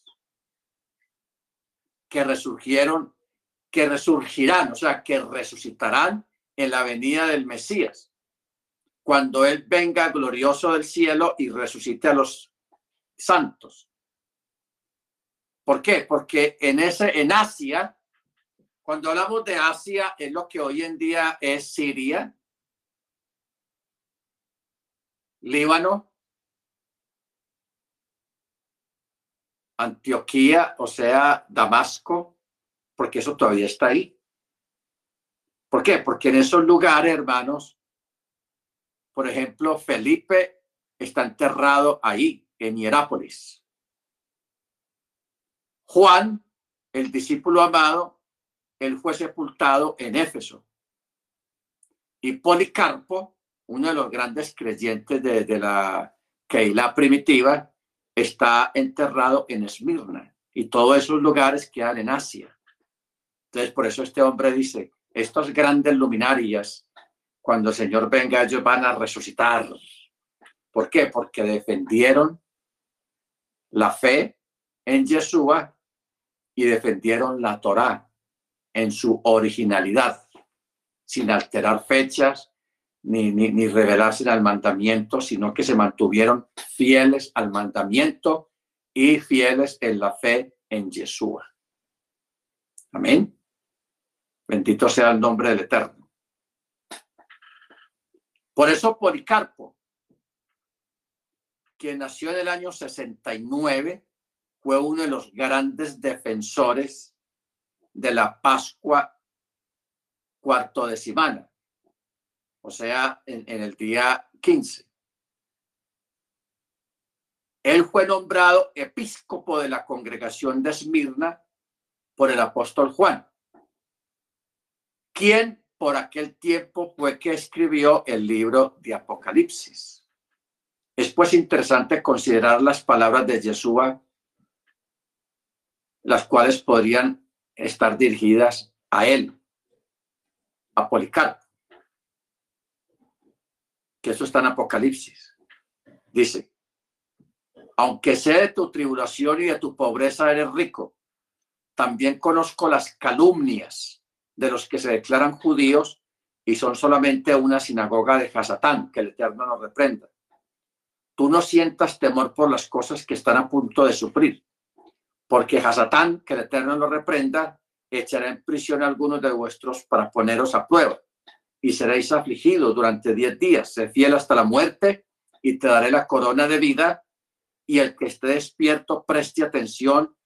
que resurgieron, que resurgirán, o sea, que resucitarán en la venida del Mesías, cuando Él venga glorioso del cielo y resucite a los santos. ¿Por qué? Porque en ese, en Asia, cuando hablamos de Asia, es lo que hoy en día es Siria, Líbano, Antioquía, o sea, Damasco, porque eso todavía está ahí. ¿Por qué? Porque en esos lugares, hermanos, por ejemplo, Felipe está enterrado ahí, en Hierápolis. Juan, el discípulo amado, él fue sepultado en Éfeso. Y Policarpo, uno de los grandes creyentes de, de la Keila primitiva, está enterrado en Esmirna. Y todos esos lugares quedan en Asia. Entonces, por eso este hombre dice, estos grandes luminarias, cuando el Señor venga, ellos van a resucitar. ¿Por qué? Porque defendieron la fe en Yeshua y defendieron la Torá en su originalidad, sin alterar fechas ni, ni, ni revelarse al mandamiento, sino que se mantuvieron fieles al mandamiento y fieles en la fe en Yeshua. Amén. Bendito sea el nombre del Eterno. Por eso Policarpo, quien nació en el año 69, fue uno de los grandes defensores de la Pascua cuarto de semana, o sea, en, el día 15. Él fue nombrado episcopo de la congregación de Esmirna por el apóstol Juan quien por aquel tiempo fue que escribió el libro de Apocalipsis. Es pues interesante considerar las palabras de Yeshua, las cuales podrían estar dirigidas a él, a Policarpo, que eso está en Apocalipsis. Dice, aunque sé de tu tribulación y de tu pobreza eres rico, también conozco las calumnias de los que se declaran judíos y son solamente una sinagoga de Hasatán, que el Eterno nos reprenda. Tú no sientas temor por las cosas que están a punto de sufrir, porque Hasatán, que el Eterno nos reprenda, echará en prisión a algunos de vuestros para poneros a prueba, y seréis afligidos durante diez días. Sé fiel hasta la muerte, y te daré la corona de vida, y el que esté despierto preste atención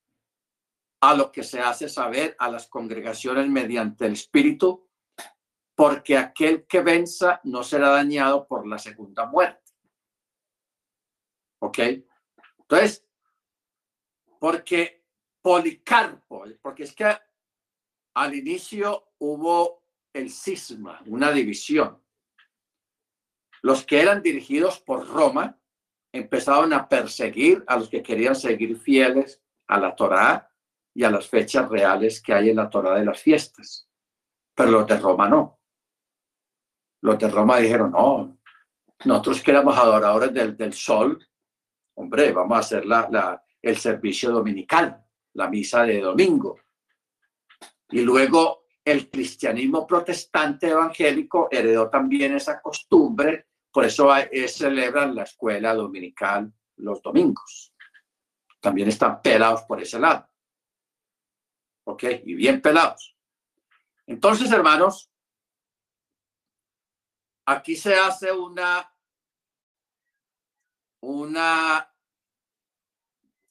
a lo que se hace saber a las congregaciones mediante el Espíritu, porque aquel que venza no será dañado por la segunda muerte. ¿Ok? Entonces, porque Policarpo, porque es que al inicio hubo el cisma, una división. Los que eran dirigidos por Roma empezaron a perseguir a los que querían seguir fieles a la Torá y a las fechas reales que hay en la Torah de las fiestas. Pero los de Roma no. Los de Roma dijeron, no, nosotros que éramos adoradores del, del sol, hombre, vamos a hacer la, la, el servicio dominical, la misa de domingo. Y luego el cristianismo protestante evangélico heredó también esa costumbre, por eso celebran la escuela dominical los domingos. También están pelados por ese lado. ¿ok? Y bien pelados. Entonces, hermanos, aquí se hace una, una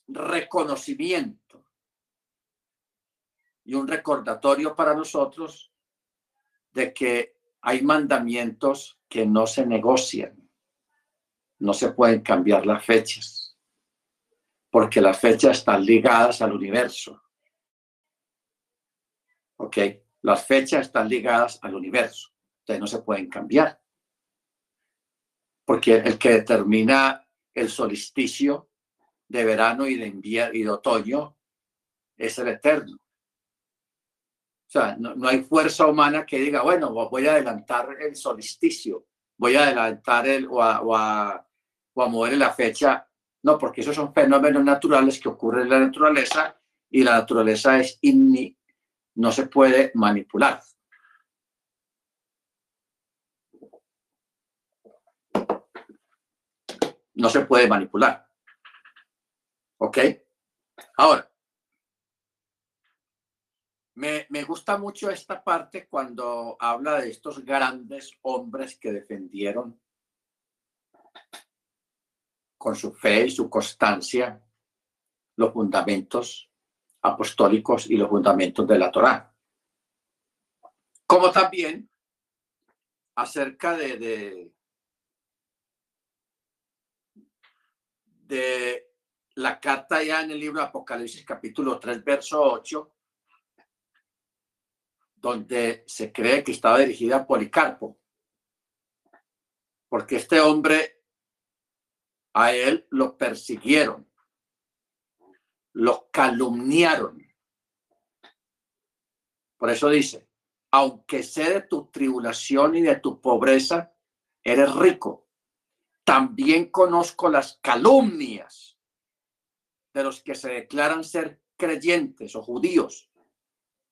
reconocimiento y un recordatorio para nosotros de que hay mandamientos que no se negocian, no se pueden cambiar las fechas, porque las fechas están ligadas al universo. ¿ok? Las fechas están ligadas al universo, entonces no se pueden cambiar. Porque el que determina el solsticio de verano y de invierno y de otoño es el eterno sea, no, hay fuerza humana que diga, bueno, voy a adelantar el solsticio, voy a adelantar el, o, a, o a, o a mover la fecha. No, porque esos son fenómenos naturales que ocurren en la naturaleza y la naturaleza es inni, no se puede manipular. No se puede manipular. ¿Ok? Ahora, me, me, gusta mucho esta parte cuando habla de estos grandes hombres que defendieron con su fe y su constancia los fundamentos apostólicos y los fundamentos de la Torá. Como también acerca de, de, la carta ya en el libro Apocalipsis capítulo 3, verso 8, donde se cree que estaba dirigida a Policarpo, porque este hombre a él lo persiguieron, lo calumniaron. Por eso dice, aunque sé de tu tribulación y de tu pobreza, eres rico. También conozco las calumnias de los que se declaran ser creyentes o judíos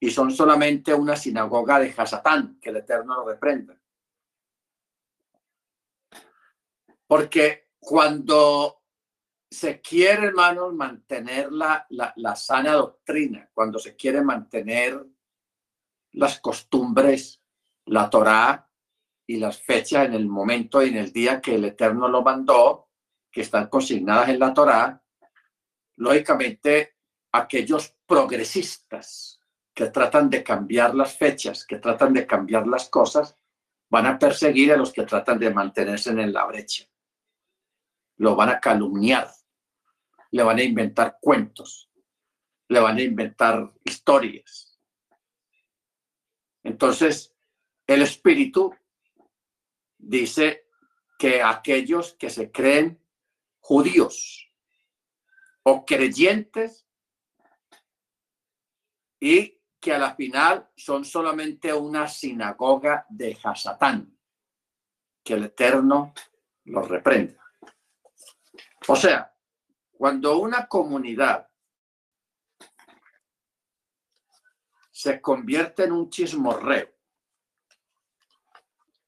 y son solamente una sinagoga de Hasatán, que el Eterno lo reprenda. Porque cuando se quiere, hermanos, mantener la, la, sana doctrina, cuando se quiere mantener las costumbres, la Torá y las fechas en el momento y en el día que el Eterno lo mandó, que están consignadas en la Torá, lógicamente aquellos progresistas que tratan de cambiar las fechas, que tratan de cambiar las cosas, van a perseguir a los que tratan de mantenerse en la brecha. Lo van a calumniar, le van a inventar cuentos, le van a inventar historias. Entonces, el espíritu dice que aquellos que se creen judíos o creyentes y que a la final son solamente una sinagoga de Hasatán, que el Eterno los reprenda. O sea, cuando una comunidad se convierte en un chismorreo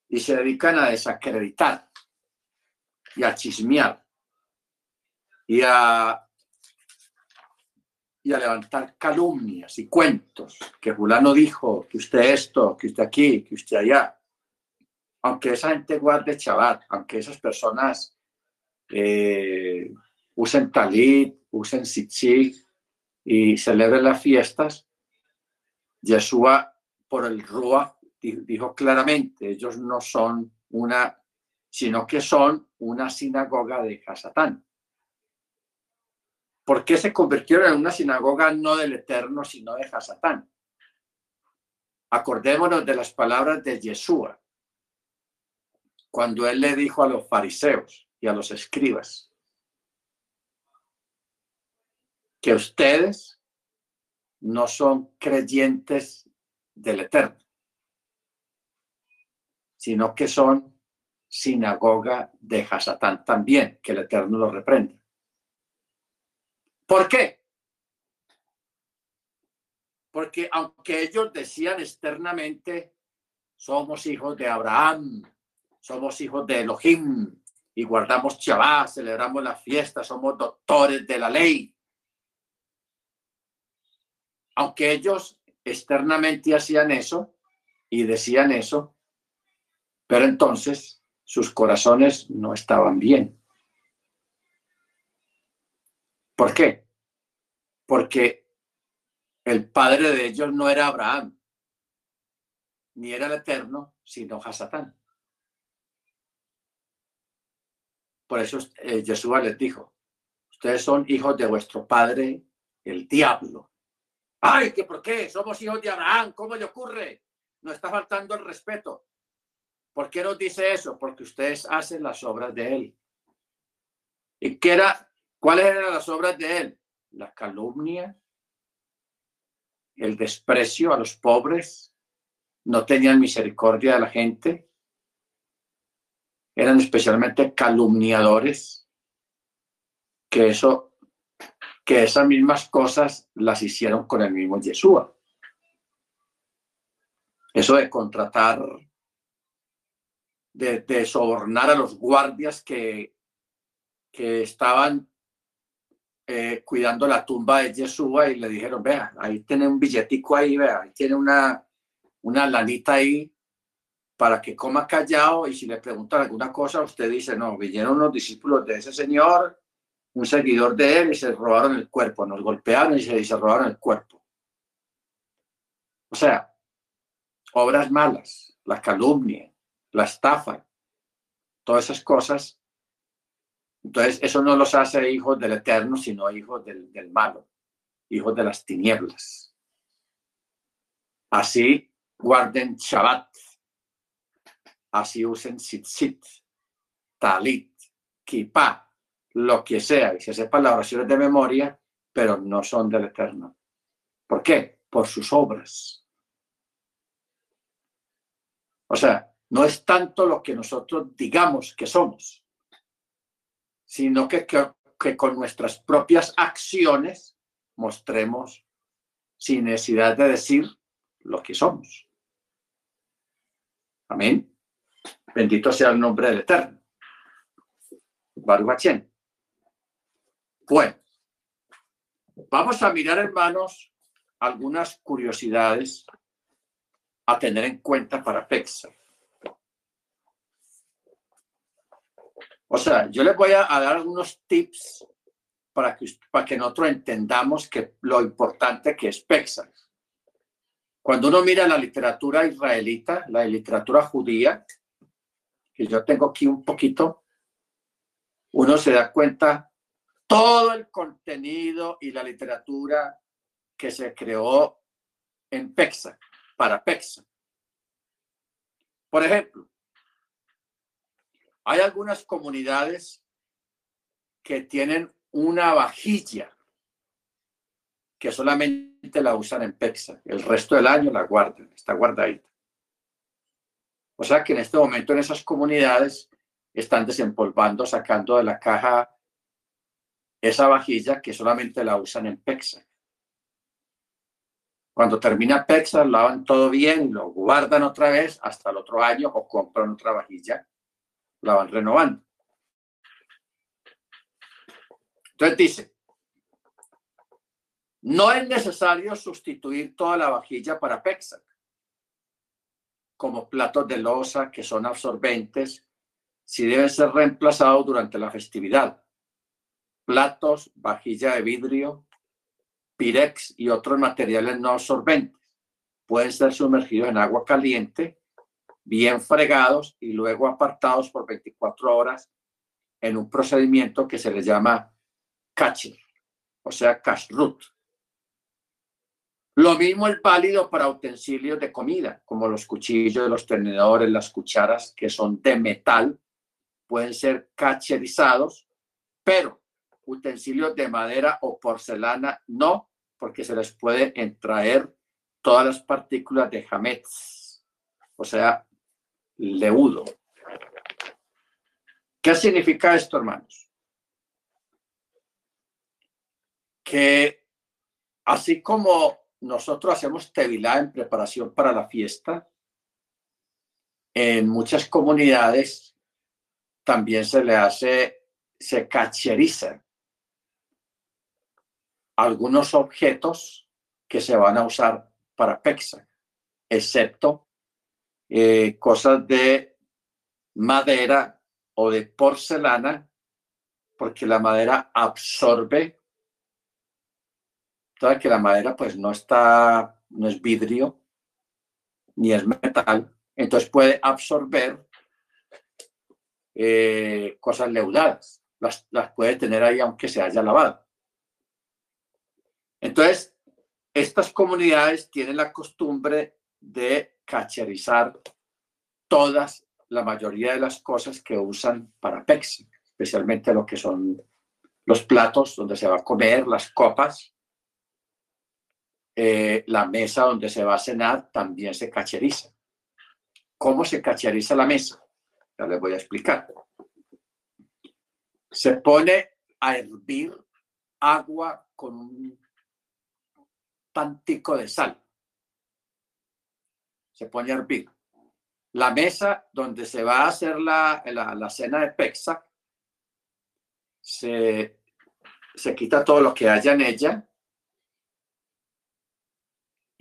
y se dedican a desacreditar y a chismear y a, y a levantar calumnias y cuentos, que fulano dijo, que usted esto, que usted aquí, que usted allá, aunque esa gente guarde chaval, aunque esas personas eh, usen talit, usen tzitzit y celebren las fiestas, Yeshua por el Rúa dijo claramente, ellos no son una, sino que son una sinagoga de Hasatán. ¿Por qué se convirtieron en una sinagoga no del Eterno, sino de Hasatán? Acordémonos de las palabras de Yeshua, cuando él le dijo a los fariseos, y a los escribas que ustedes no son creyentes del Eterno, sino que son sinagoga de Hasatán también, que el Eterno lo reprende. ¿Por qué? Porque aunque ellos decían externamente, somos hijos de Abraham, somos hijos de Elohim, y guardamos Shabbat, celebramos la fiesta, somos doctores de la ley. Aunque ellos externamente hacían eso y decían eso, pero entonces sus corazones no estaban bien. ¿Por qué? Porque el padre de ellos no era Abraham, ni era el Eterno, sino Hasatán. Por eso eh, Jesús les dijo, ustedes son hijos de vuestro padre, el diablo. Ay, ¿que por qué? Somos hijos de Abraham, ¿cómo le ocurre? Nos está faltando el respeto. ¿Por qué nos dice eso? Porque ustedes hacen las obras de él. ¿Y qué era? ¿Cuáles eran las obras de él? La calumnia, el desprecio a los pobres, no tenían misericordia de la gente, eran especialmente calumniadores, que eso, que esas mismas cosas las hicieron con el mismo Yeshua. Eso de contratar, de, sobornar a los guardias que que estaban eh, cuidando la tumba de Yeshua y le dijeron, vea, ahí tiene un billetico ahí, vea, ahí tiene una, una lanita ahí para que coma callado y si le preguntan alguna cosa, usted dice, no, vinieron unos discípulos de ese señor, un seguidor de él y se robaron el cuerpo, nos golpearon y se, y se robaron el cuerpo. O sea, obras malas, la calumnia, la estafa, todas esas cosas entonces, eso no los hace hijos del eterno, sino hijos del, malo, hijos de las tinieblas. Así guarden Shabbat, así usen Sitzit, Talit, Kippah, lo que sea, y se sepan las oraciones de memoria, pero no son del eterno. ¿Por qué? Por sus obras. O sea, no es tanto lo que nosotros digamos que somos, sino que, que, con nuestras propias acciones mostremos sin necesidad de decir lo que somos. Amén. Bendito sea el nombre del Eterno. Baruch Bueno, vamos a mirar, hermanos, algunas curiosidades a tener en cuenta para PEXA. O sea, yo les voy a, dar algunos tips para que, para que nosotros entendamos que lo importante que es Pexas. Cuando uno mira la literatura israelita, la literatura judía, que yo tengo aquí un poquito, uno se da cuenta todo el contenido y la literatura que se creó en Pexa, para Pexa. Por ejemplo, hay algunas comunidades que tienen una vajilla que solamente la usan en Pexa. El resto del año la guardan, está guardadita. O sea que en este momento en esas comunidades están desempolvando, sacando de la caja esa vajilla que solamente la usan en Pexa. Cuando termina Pexa, lavan todo bien, lo guardan otra vez hasta el otro año o compran otra vajilla la van renovando. Entonces dice, no es necesario sustituir toda la vajilla para Pexac, como platos de losa que son absorbentes, si deben ser reemplazados durante la festividad. Platos, vajilla de vidrio, pirex y otros materiales no absorbentes pueden ser sumergidos en agua caliente bien fregados y luego apartados por 24 horas en un procedimiento que se le llama catcher, o sea, kashrut. Lo mismo es válido para utensilios de comida, como los cuchillos, los tenedores, las cucharas que son de metal, pueden ser cacherizados, pero utensilios de madera o porcelana no, porque se les puede entraer todas las partículas de hametz, o sea, leudo. ¿Qué significa esto, hermanos? Que así como nosotros hacemos tevilá en preparación para la fiesta, en muchas comunidades también se le hace, se cacheriza algunos objetos que se van a usar para pexa, excepto eh, cosas de madera o de porcelana, porque la madera absorbe. Toda que la madera pues no está, no es vidrio, ni es metal, entonces puede absorber eh, cosas leudadas. Las, las puede tener ahí aunque se haya lavado. Entonces, estas comunidades tienen la costumbre de cacherizar todas, la mayoría de las cosas que usan para Pexi, especialmente lo que son los platos donde se va a comer, las copas, eh, la mesa donde se va a cenar también se cacheriza. ¿Cómo se cacheriza la mesa? Ya les voy a explicar. Se pone a hervir agua con un tantico de sal se pone a hervir. La mesa donde se va a hacer la, la, cena de Pexa se, se quita todo lo que haya en ella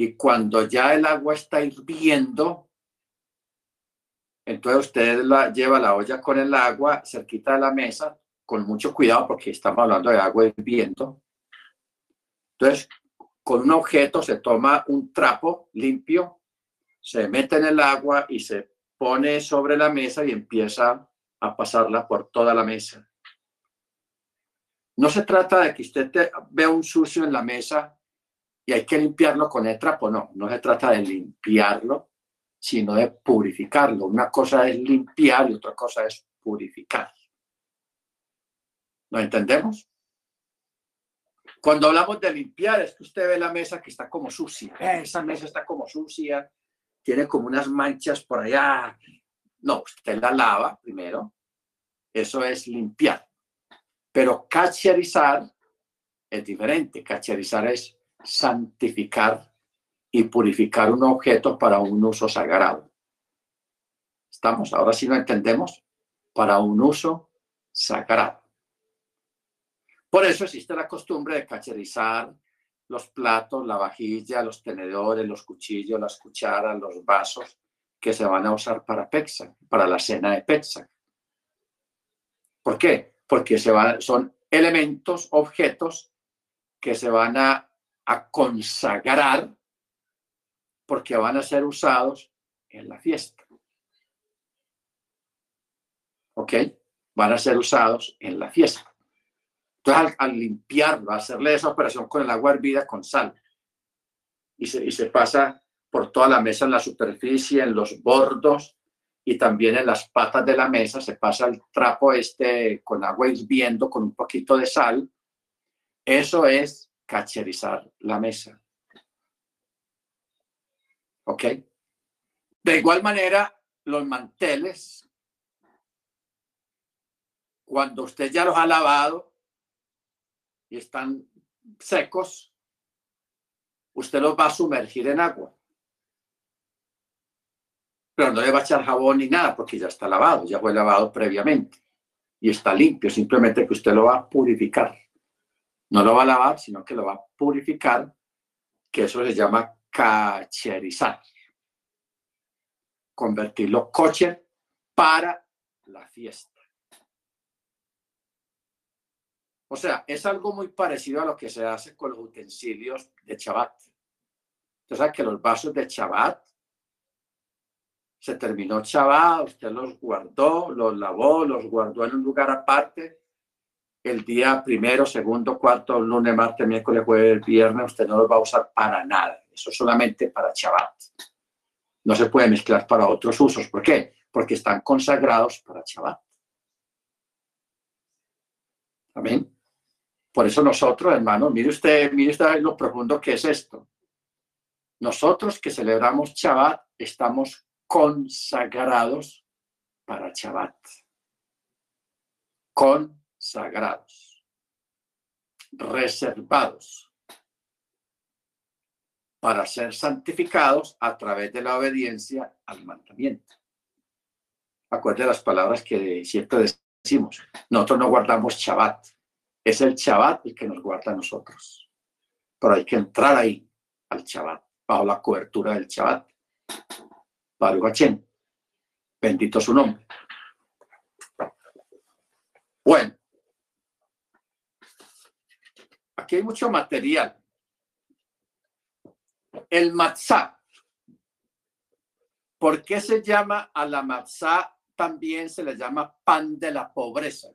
y cuando ya el agua está hirviendo, entonces usted la, lleva la olla con el agua cerquita de la mesa, con mucho cuidado porque estamos hablando de agua hirviendo. Entonces, con un objeto se toma un trapo limpio, se mete en el agua y se pone sobre la mesa y empieza a pasarla por toda la mesa. No se trata de que usted vea un sucio en la mesa y hay que limpiarlo con el trapo, no, no se trata de limpiarlo, sino de purificarlo. Una cosa es limpiar y otra cosa es purificar. ¿Lo entendemos? Cuando hablamos de limpiar, es que usted ve la mesa que está como sucia. esa mesa está como sucia, tiene como unas manchas por allá. No, usted la lava primero. Eso es limpiar. Pero cacherizar es diferente. Cacherizar es santificar y purificar un objeto para un uso sagrado. ¿Estamos? Ahora sí lo entendemos. Para un uso sagrado. Por eso existe la costumbre de cacherizar los platos, la vajilla, los tenedores, los cuchillos, las cucharas, los vasos que se van a usar para para la cena de Pesach. ¿Por qué? Porque se son elementos, objetos que se van a, a consagrar porque van a ser usados en la fiesta. ¿Ok? Van a ser usados en la fiesta. Entonces, al, limpiarlo, hacerle esa operación con el agua hervida con sal, y se, y se pasa por toda la mesa en la superficie, en los bordos y también en las patas de la mesa, se pasa el trapo este con agua hirviendo con un poquito de sal. Eso es cacherizar la mesa. ¿Ok? De igual manera, los manteles, cuando usted ya los ha lavado, y están secos, usted los va a sumergir en agua. Pero no le va a echar jabón ni nada porque ya está lavado, ya fue lavado previamente y está limpio, simplemente que usted lo va a purificar. No lo va a lavar, sino que lo va a purificar, que eso se llama cacherizar. Convertirlo coche para la fiesta. O sea, es algo muy parecido a lo que se hace con los utensilios de Shabbat. Usted sabe que los vasos de Shabbat, se terminó Shabbat, usted los guardó, los lavó, los guardó en un lugar aparte. El día primero, segundo, cuarto, lunes, martes, miércoles, jueves, viernes, usted no los va a usar para nada. Eso solamente para Shabbat. No se puede mezclar para otros usos. ¿Por qué? Porque están consagrados para Shabbat. Amén. Por eso nosotros, hermanos, mire usted, mire usted lo profundo que es esto. Nosotros que celebramos Shabbat estamos consagrados para Shabbat. Consagrados. Reservados para ser santificados a través de la obediencia al mandamiento. Acuerde las palabras que siempre decimos. Nosotros no guardamos Shabbat es el Shabbat el que nos guarda a nosotros. Pero hay que entrar ahí, al Shabbat, bajo la cobertura del Shabbat. Baruch Bendito su nombre. Bueno. Aquí hay mucho material. El matzah. ¿Por qué se llama a la matzah? También se le llama pan de la pobreza.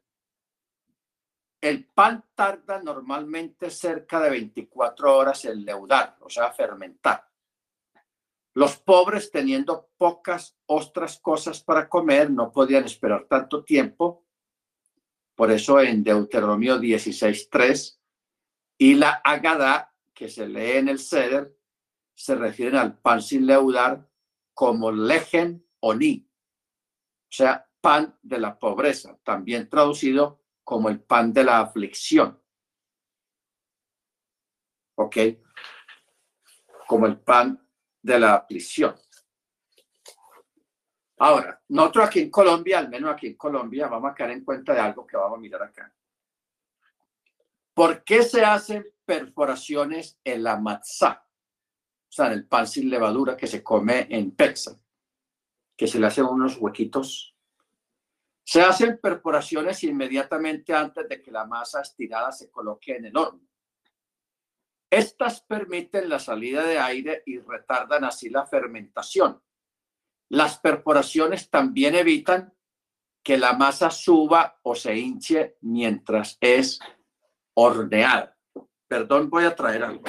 El pan tarda normalmente cerca de 24 horas en leudar, o sea, fermentar. Los pobres, teniendo pocas otras cosas para comer, no podían esperar tanto tiempo. Por eso en Deuteronomio 16.3 y la Agadá, que se lee en el Seder, se refieren al pan sin leudar como lejen o ni, o sea, pan de la pobreza, también traducido como el pan de la aflicción. ¿Ok? Como el pan de la aflicción. Ahora, nosotros aquí en Colombia, al menos aquí en Colombia, vamos a caer en cuenta de algo que vamos a mirar acá. ¿Por qué se hacen perforaciones en la matzá? O sea, en el pan sin levadura que se come en Pexa, que se le hacen unos huequitos. Se hacen perforaciones inmediatamente antes de que la masa estirada se coloque en el horno. Estas permiten la salida de aire y retardan así la fermentación. Las perforaciones también evitan que la masa suba o se hinche mientras es horneada. Perdón, voy a traer algo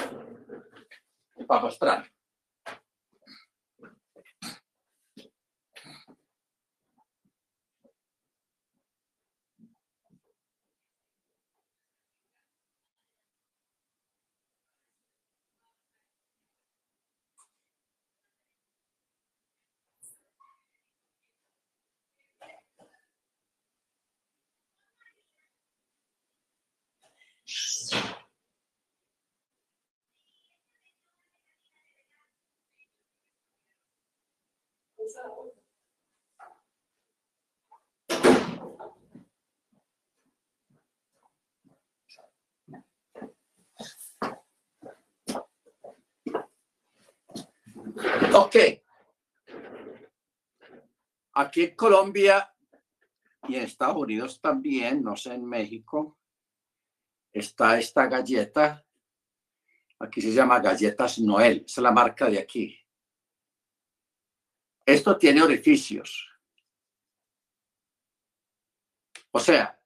para mostrar. Ok. Aquí en Colombia y en Estados Unidos también, no sé, en México, está esta galleta. Aquí se llama Galletas Noel, es la marca de aquí. Esto tiene orificios. O sea,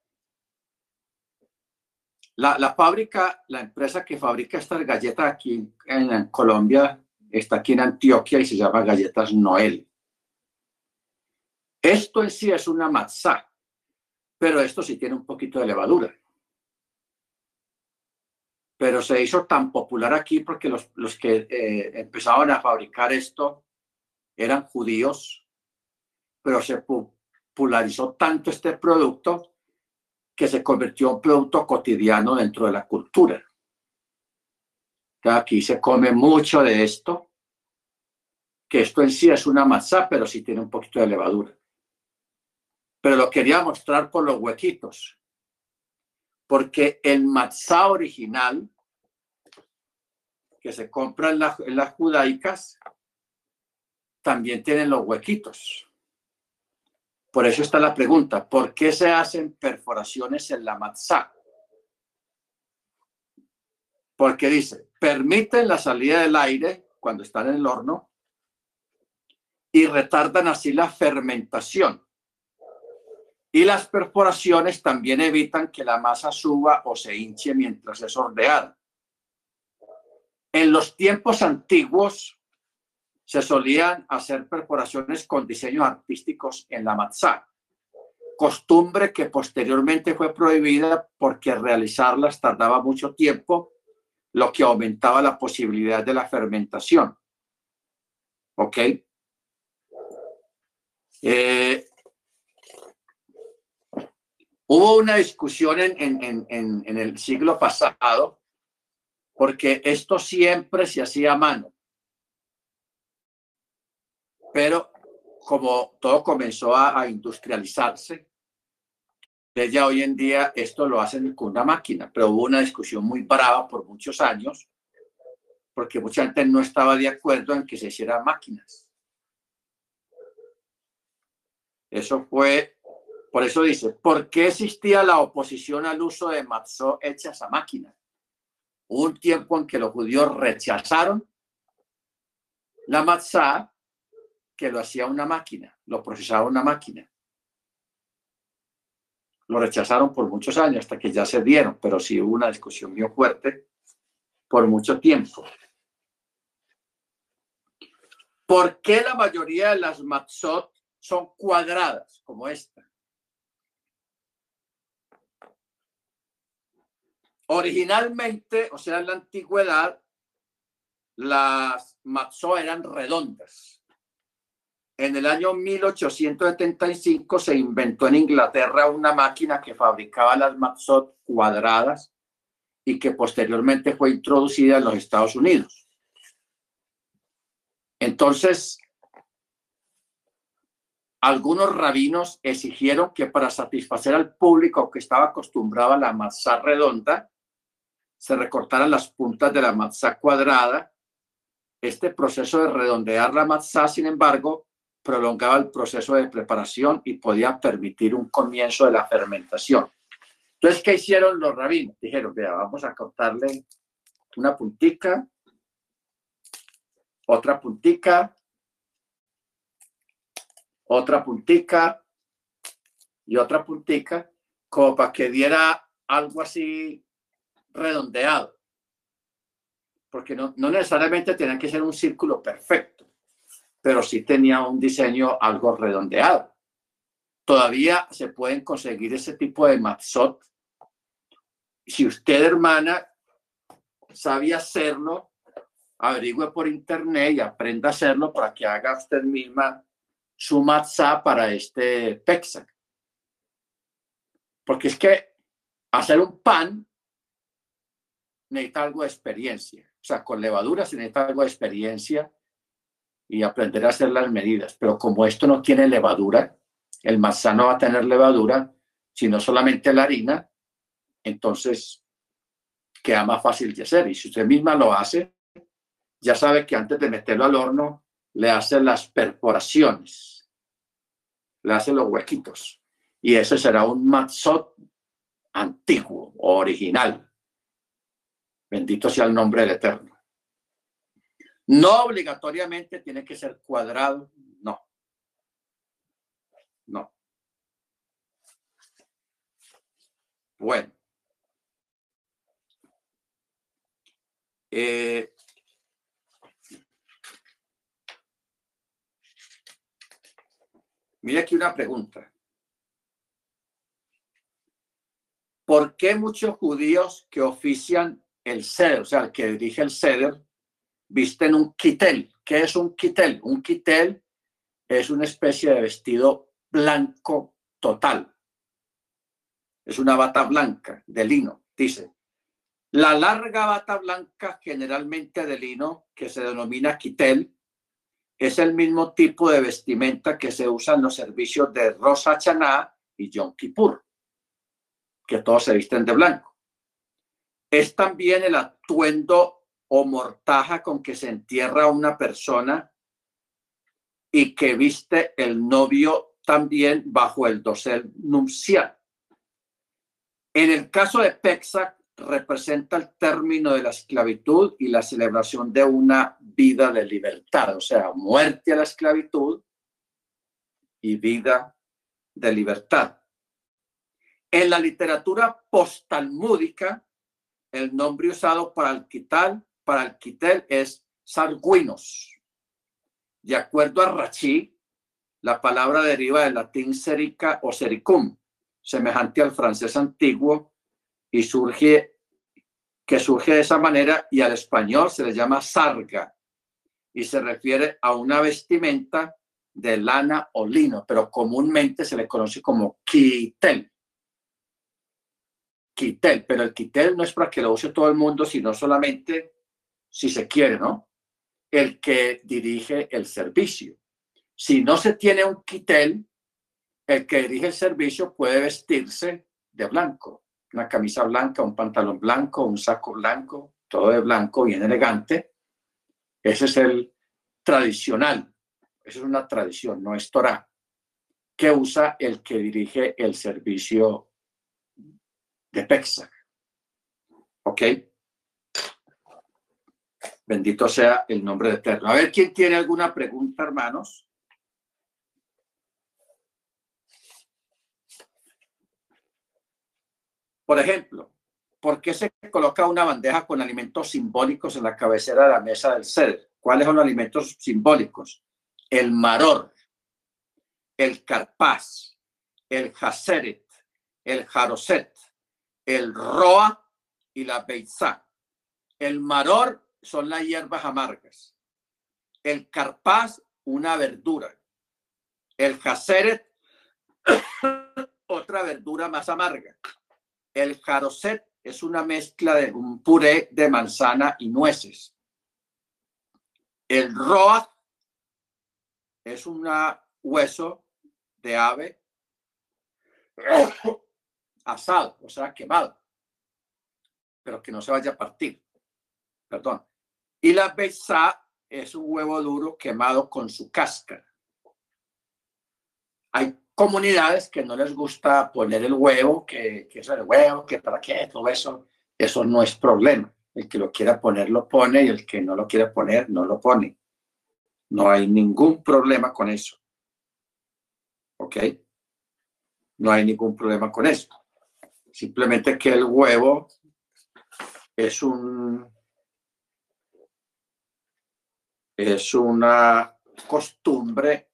la, fábrica, la empresa que fabrica estas galletas aquí en, Colombia está aquí en Antioquia y se llama Galletas Noel. Esto en sí es una matzá, pero esto sí tiene un poquito de levadura. Pero se hizo tan popular aquí porque los, que eh, empezaban a fabricar esto eran judíos, pero se popularizó tanto este producto que se convirtió en un producto cotidiano dentro de la cultura. Aquí se come mucho de esto, que esto en sí es una masa, pero sí tiene un poquito de levadura. Pero lo quería mostrar por los huequitos, porque el matzá original que se compra en las judaicas también tienen los huequitos. Por eso está la pregunta, ¿por qué se hacen perforaciones en la matzá? Porque dice, permiten la salida del aire cuando están en el horno y retardan así la fermentación. Y las perforaciones también evitan que la masa suba o se hinche mientras es horneada. En los tiempos antiguos, se solían hacer perforaciones con diseños artísticos en la matzá, costumbre que posteriormente fue prohibida porque realizarlas tardaba mucho tiempo, lo que aumentaba la posibilidad de la fermentación. ¿Ok? Eh, hubo una discusión en, en el siglo pasado porque esto siempre se hacía a mano pero como todo comenzó a, industrializarse, ya hoy en día esto lo hacen con una máquina, pero hubo una discusión muy brava por muchos años, porque mucha gente no estaba de acuerdo en que se hicieran máquinas. Eso fue, por eso dice, ¿por qué existía la oposición al uso de matzó hechas a máquina? Hubo un tiempo en que los judíos rechazaron la matzá lo hacía una máquina, lo procesaba una máquina. Lo rechazaron por muchos años hasta que ya se dieron, pero sí hubo una discusión muy fuerte por mucho tiempo. ¿Por qué la mayoría de las matzot son cuadradas como esta? Originalmente, o sea, en la antigüedad, las matzot eran redondas. En el año 1875 se inventó en Inglaterra una máquina que fabricaba las matzot cuadradas y que posteriormente fue introducida en los Estados Unidos. Entonces, algunos rabinos exigieron que para satisfacer al público que estaba acostumbrado a la masa redonda, se recortaran las puntas de la matzá cuadrada. Este proceso de redondear la matzá, sin embargo, prolongaba el proceso de preparación y podía permitir un comienzo de la fermentación. Entonces, ¿qué hicieron los rabinos? Dijeron, vea, vamos a cortarle una puntica, otra puntica, otra puntica y otra puntica, como para que diera algo así redondeado. Porque no, no necesariamente tenía que ser un círculo perfecto, pero sí tenía un diseño algo redondeado. Todavía se pueden conseguir ese tipo de matzot. Si usted, hermana, sabe hacerlo, averigüe por internet y aprenda a hacerlo para que haga usted misma su matzah para este Pexac. Porque es que hacer un pan necesita algo de experiencia. O sea, con levadura se necesita algo de experiencia y aprender a hacer las medidas. Pero como esto no tiene levadura, el matzá no va a tener levadura, sino solamente la harina, entonces queda más fácil de hacer. Y si usted misma lo hace, ya sabe que antes de meterlo al horno, le hace las perforaciones, le hace los huequitos. Y ese será un matzot antiguo, original. Bendito sea el nombre del Eterno. No obligatoriamente tiene que ser cuadrado, no. No. Bueno. Eh, mira aquí una pregunta. ¿Por qué muchos judíos que ofician el ceder, o sea, el que dirige el ceder, visten un quitel. ¿Qué es un quitel? Un quitel es una especie de vestido blanco total. Es una bata blanca de lino, dice. La larga bata blanca, generalmente de lino, que se denomina quitel, es el mismo tipo de vestimenta que se usa en los servicios de Rosa Chaná y Yom Kippur, que todos se visten de blanco es también el atuendo o mortaja con que se entierra una persona y que viste el novio también bajo el dosel nupcial. En el caso de Pexac, representa el término de la esclavitud y la celebración de una vida de libertad, o sea, muerte a la esclavitud y vida de libertad. En la literatura postalmúdica, el nombre usado para el quital, para el quitel es sarguinos. De acuerdo a Rachi, la palabra deriva del latín serica o sericum, semejante al francés antiguo, y surge, que surge de esa manera, y al español se le llama sarga, y se refiere a una vestimenta de lana o lino, pero comúnmente se le conoce como quitel quitel, pero el quitel no es para que lo use todo el mundo, sino solamente si se quiere, ¿no? El que dirige el servicio. Si no se tiene un quitel, el que dirige el servicio puede vestirse de blanco, una camisa blanca, un pantalón blanco, un saco blanco, todo de blanco, bien elegante. Ese es el tradicional. Esa es una tradición, no es Torah, que usa el que dirige el servicio de Pexac. ¿Ok? Bendito sea el nombre de Eterno. A ver, ¿quién tiene alguna pregunta, hermanos? Por ejemplo, ¿por qué se coloca una bandeja con alimentos simbólicos en la cabecera de la mesa del ser? ¿Cuáles son los alimentos simbólicos? El maror, el carpaz, el jaseret, el jaroset, el roa y la beizá. El maror son las hierbas amargas. El carpaz, una verdura. El jaceret, otra verdura más amarga. El jaroset es una mezcla de un puré de manzana y nueces. El roa es un hueso de ave asado, o sea, quemado. pero que no se vaya a partir. Perdón. Y la besa es un huevo duro quemado con su cáscara. Hay comunidades que no les gusta poner el huevo, que, que es el huevo, que para qué, todo eso. Eso no es problema. El que lo quiera poner, lo pone y el que no lo quiera poner, no lo pone. No hay ningún problema con eso. ¿Ok? No hay ningún problema con eso. Simplemente que el huevo es un es una costumbre,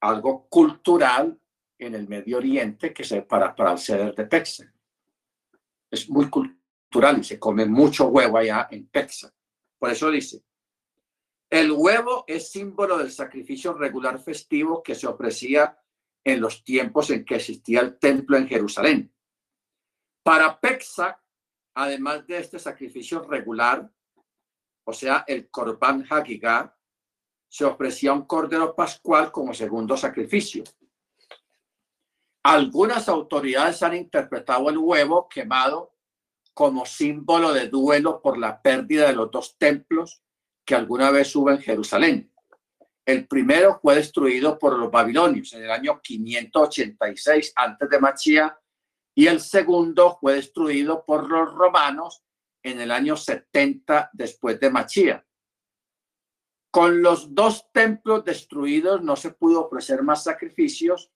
algo cultural en el Medio Oriente que se para para el ceder de Pexa. Es muy cultural y se come mucho huevo allá en Pexa. Por eso dice, el huevo es símbolo del sacrificio regular festivo que se ofrecía en los tiempos en que existía el templo en Jerusalén. Para Pexa, además de este sacrificio regular, o sea, el Korban Hagigah, se ofrecía un cordero pascual como segundo sacrificio. Algunas autoridades han interpretado el huevo quemado como símbolo de duelo por la pérdida de los dos templos que alguna vez hubo en Jerusalén. El primero fue destruido por los babilonios en el año 586 antes de Machía y el segundo fue destruido por los romanos en el año 70 después de Machía. Con los dos templos destruidos no se pudo ofrecer más sacrificios,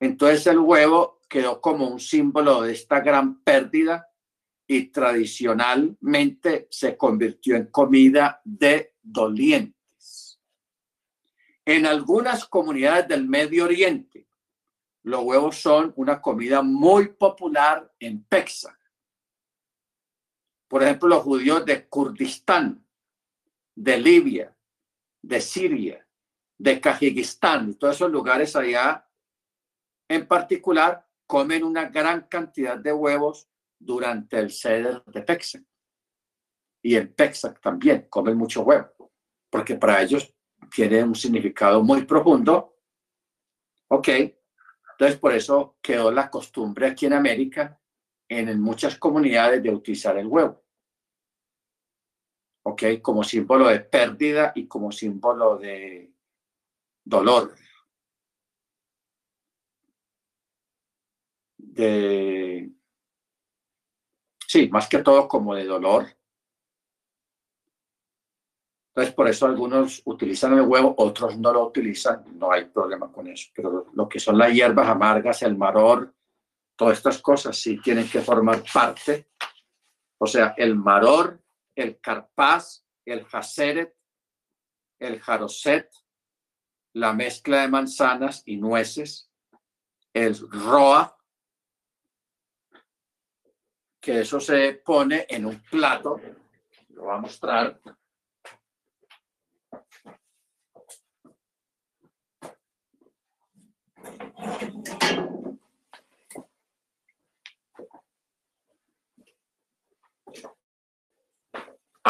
entonces el huevo quedó como un símbolo de esta gran pérdida y tradicionalmente se convirtió en comida de dolientes. En algunas comunidades del Medio Oriente, los huevos son una comida muy popular en Pexa. Por ejemplo, los judíos de Kurdistán, de Libia, de Siria, de Kazajistán, todos esos lugares allá, en particular, comen una gran cantidad de huevos durante el ceder de Pexac. Y en Pexac también comen mucho huevo, porque para ellos tiene un significado muy profundo. Ok, entonces por eso quedó la costumbre aquí en América, en muchas comunidades, de utilizar el huevo. Ok, como símbolo de pérdida y como símbolo de dolor. De Sí, más que todo como de dolor. Entonces, por eso algunos utilizan el huevo, otros no lo utilizan, no hay problema con eso. Pero lo que son las hierbas amargas, el maror, todas estas cosas sí tienen que formar parte. O sea, el maror, el carpaz, el jaceret, el jaroset, la mezcla de manzanas y nueces, el roa, que eso se pone en un plato. Lo voy a mostrar.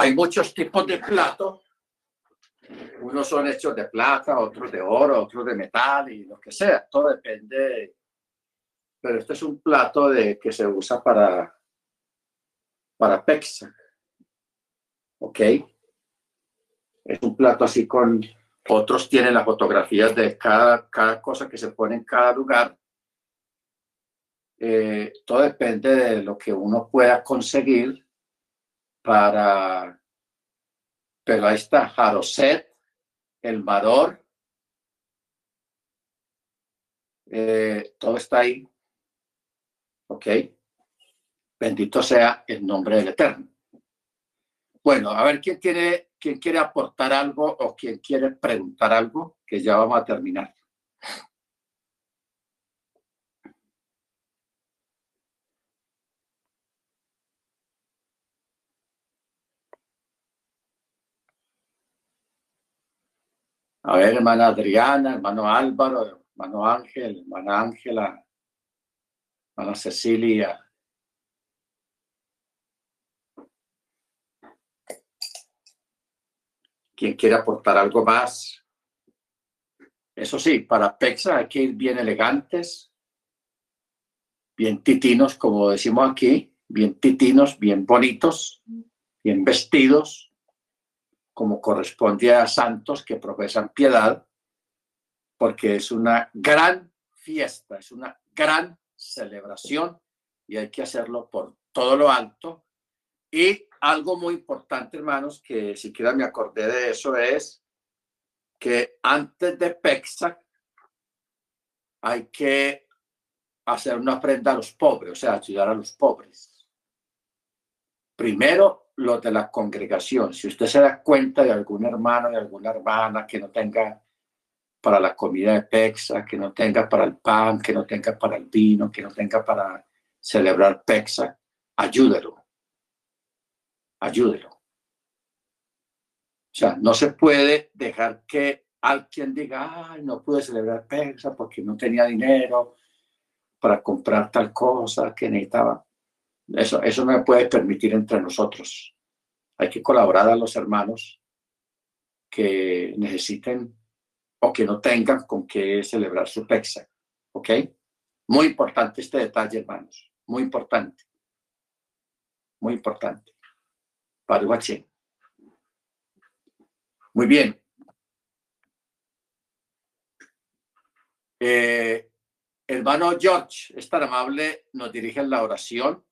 Hay muchos tipos de platos. Unos son hechos de plata, otros de oro, otros de metal y lo que sea. Todo depende. Pero este es un plato de, que se usa para para Pexa. ¿Ok? Es un plato así con... Otros tienen las fotografías de cada, cada cosa que se pone en cada lugar. Eh, todo depende de lo que uno pueda conseguir para... Pero ahí está Jaroset, el Maror. Eh, todo está ahí. ¿Ok? Bendito sea el nombre del Eterno. Bueno, a ver quién tiene, quién quiere aportar algo o quién quiere preguntar algo, que ya vamos a terminar. A ver, hermana Adriana, hermano Álvaro, hermano Ángel, hermana Ángela, hermana Cecilia, quien quiere aportar algo más. Eso sí, para Pexa hay que ir bien elegantes, bien titinos, como decimos aquí, bien titinos, bien bonitos, bien vestidos, como corresponde a santos que profesan piedad, porque es una gran fiesta, es una gran celebración y hay que hacerlo por todo lo alto. Y algo muy importante, hermanos, que siquiera me acordé de eso, es que antes de Pexa hay que hacer una ofrenda a los pobres, o sea, ayudar a los pobres. Primero, los de la congregación. Si usted se da cuenta de algún hermano, de alguna hermana que no tenga para la comida de Pexa, que no tenga para el pan, que no tenga para el vino, que no tenga para celebrar Pexa, ayúdelo. Ayúdelo. O sea, no se puede dejar que alguien diga, ay, no pude celebrar Pexa porque no tenía dinero para comprar tal cosa que necesitaba. Eso, eso no me puede permitir entre nosotros. Hay que colaborar a los hermanos que necesiten o que no tengan con qué celebrar su Pexa. ¿Ok? Muy importante este detalle, hermanos. Muy importante. Muy importante. Para Muy bien. Eh, hermano George, es tan amable, nos dirige la oración.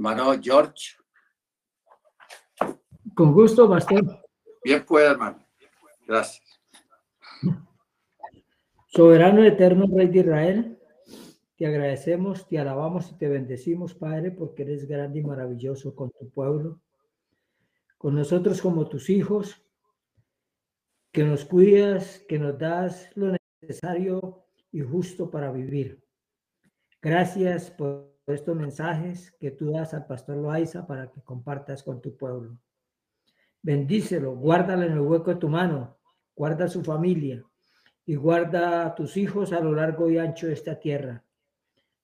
Hermano George. Con gusto, Pastor. Bien, pues, hermano. Gracias. Soberano eterno Rey de Israel, te agradecemos, te alabamos y te bendecimos, Padre, porque eres grande y maravilloso con tu pueblo, con nosotros como tus hijos, que nos cuidas, que nos das lo necesario y justo para vivir. Gracias por estos mensajes que tú das al pastor Loaiza para que compartas con tu pueblo. Bendícelo, guárdalo en el hueco de tu mano, guarda su familia y guarda a tus hijos a lo largo y ancho de esta tierra.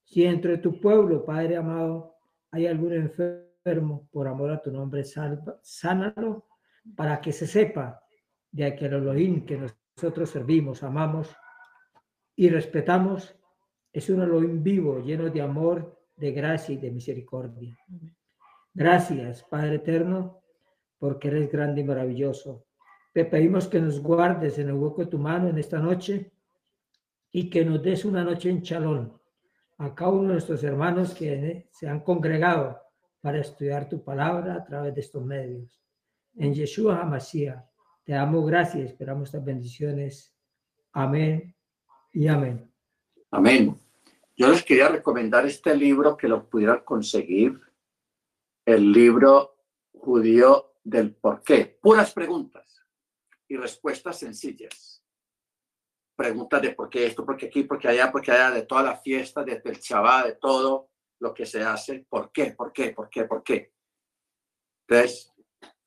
Si entre tu pueblo, Padre amado, hay algún enfermo, por amor a tu nombre, salva, sánalo para que se sepa de aquel Elohim que nosotros servimos, amamos y respetamos, es un Elohim vivo, lleno de amor, de gracia y de misericordia. Gracias, Padre eterno, porque eres grande y maravilloso. Te pedimos que nos guardes en el hueco de tu mano en esta noche y que nos des una noche en chalón a cada uno de nuestros hermanos que se han congregado para estudiar tu palabra a través de estos medios. En Yeshua HaMashiach, te damos gracias y esperamos estas bendiciones. Amén y amén. Amén. Yo les quería recomendar este libro que lo pudieran conseguir, el libro judío del por qué. Puras preguntas y respuestas sencillas. Preguntas de por qué esto, por qué aquí, por qué allá, por qué allá, de toda la fiesta, desde el chabá, de todo lo que se hace. ¿Por qué? ¿Por qué? ¿Por qué? ¿Por qué? Entonces,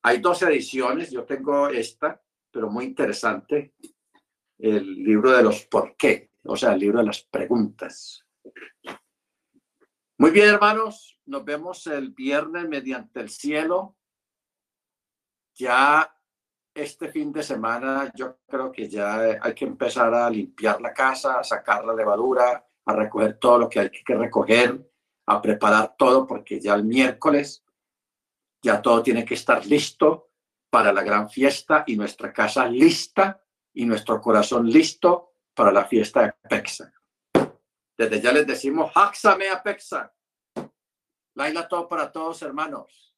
hay dos ediciones. Yo tengo esta, pero muy interesante. El libro de los por qué, o sea, el libro de las preguntas. Muy bien, hermanos. Nos vemos el viernes mediante el cielo ya este fin de semana yo creo que ya hay que empezar a limpiar la casa, a sacar la levadura, a recoger todo lo que hay que recoger, a preparar todo, porque ya el miércoles ya todo tiene que estar listo para la gran fiesta y nuestra casa lista y nuestro corazón listo para la fiesta de Pexa. Desde ya les decimos, Haxame a Pexa. Laila todo para todos, hermanos.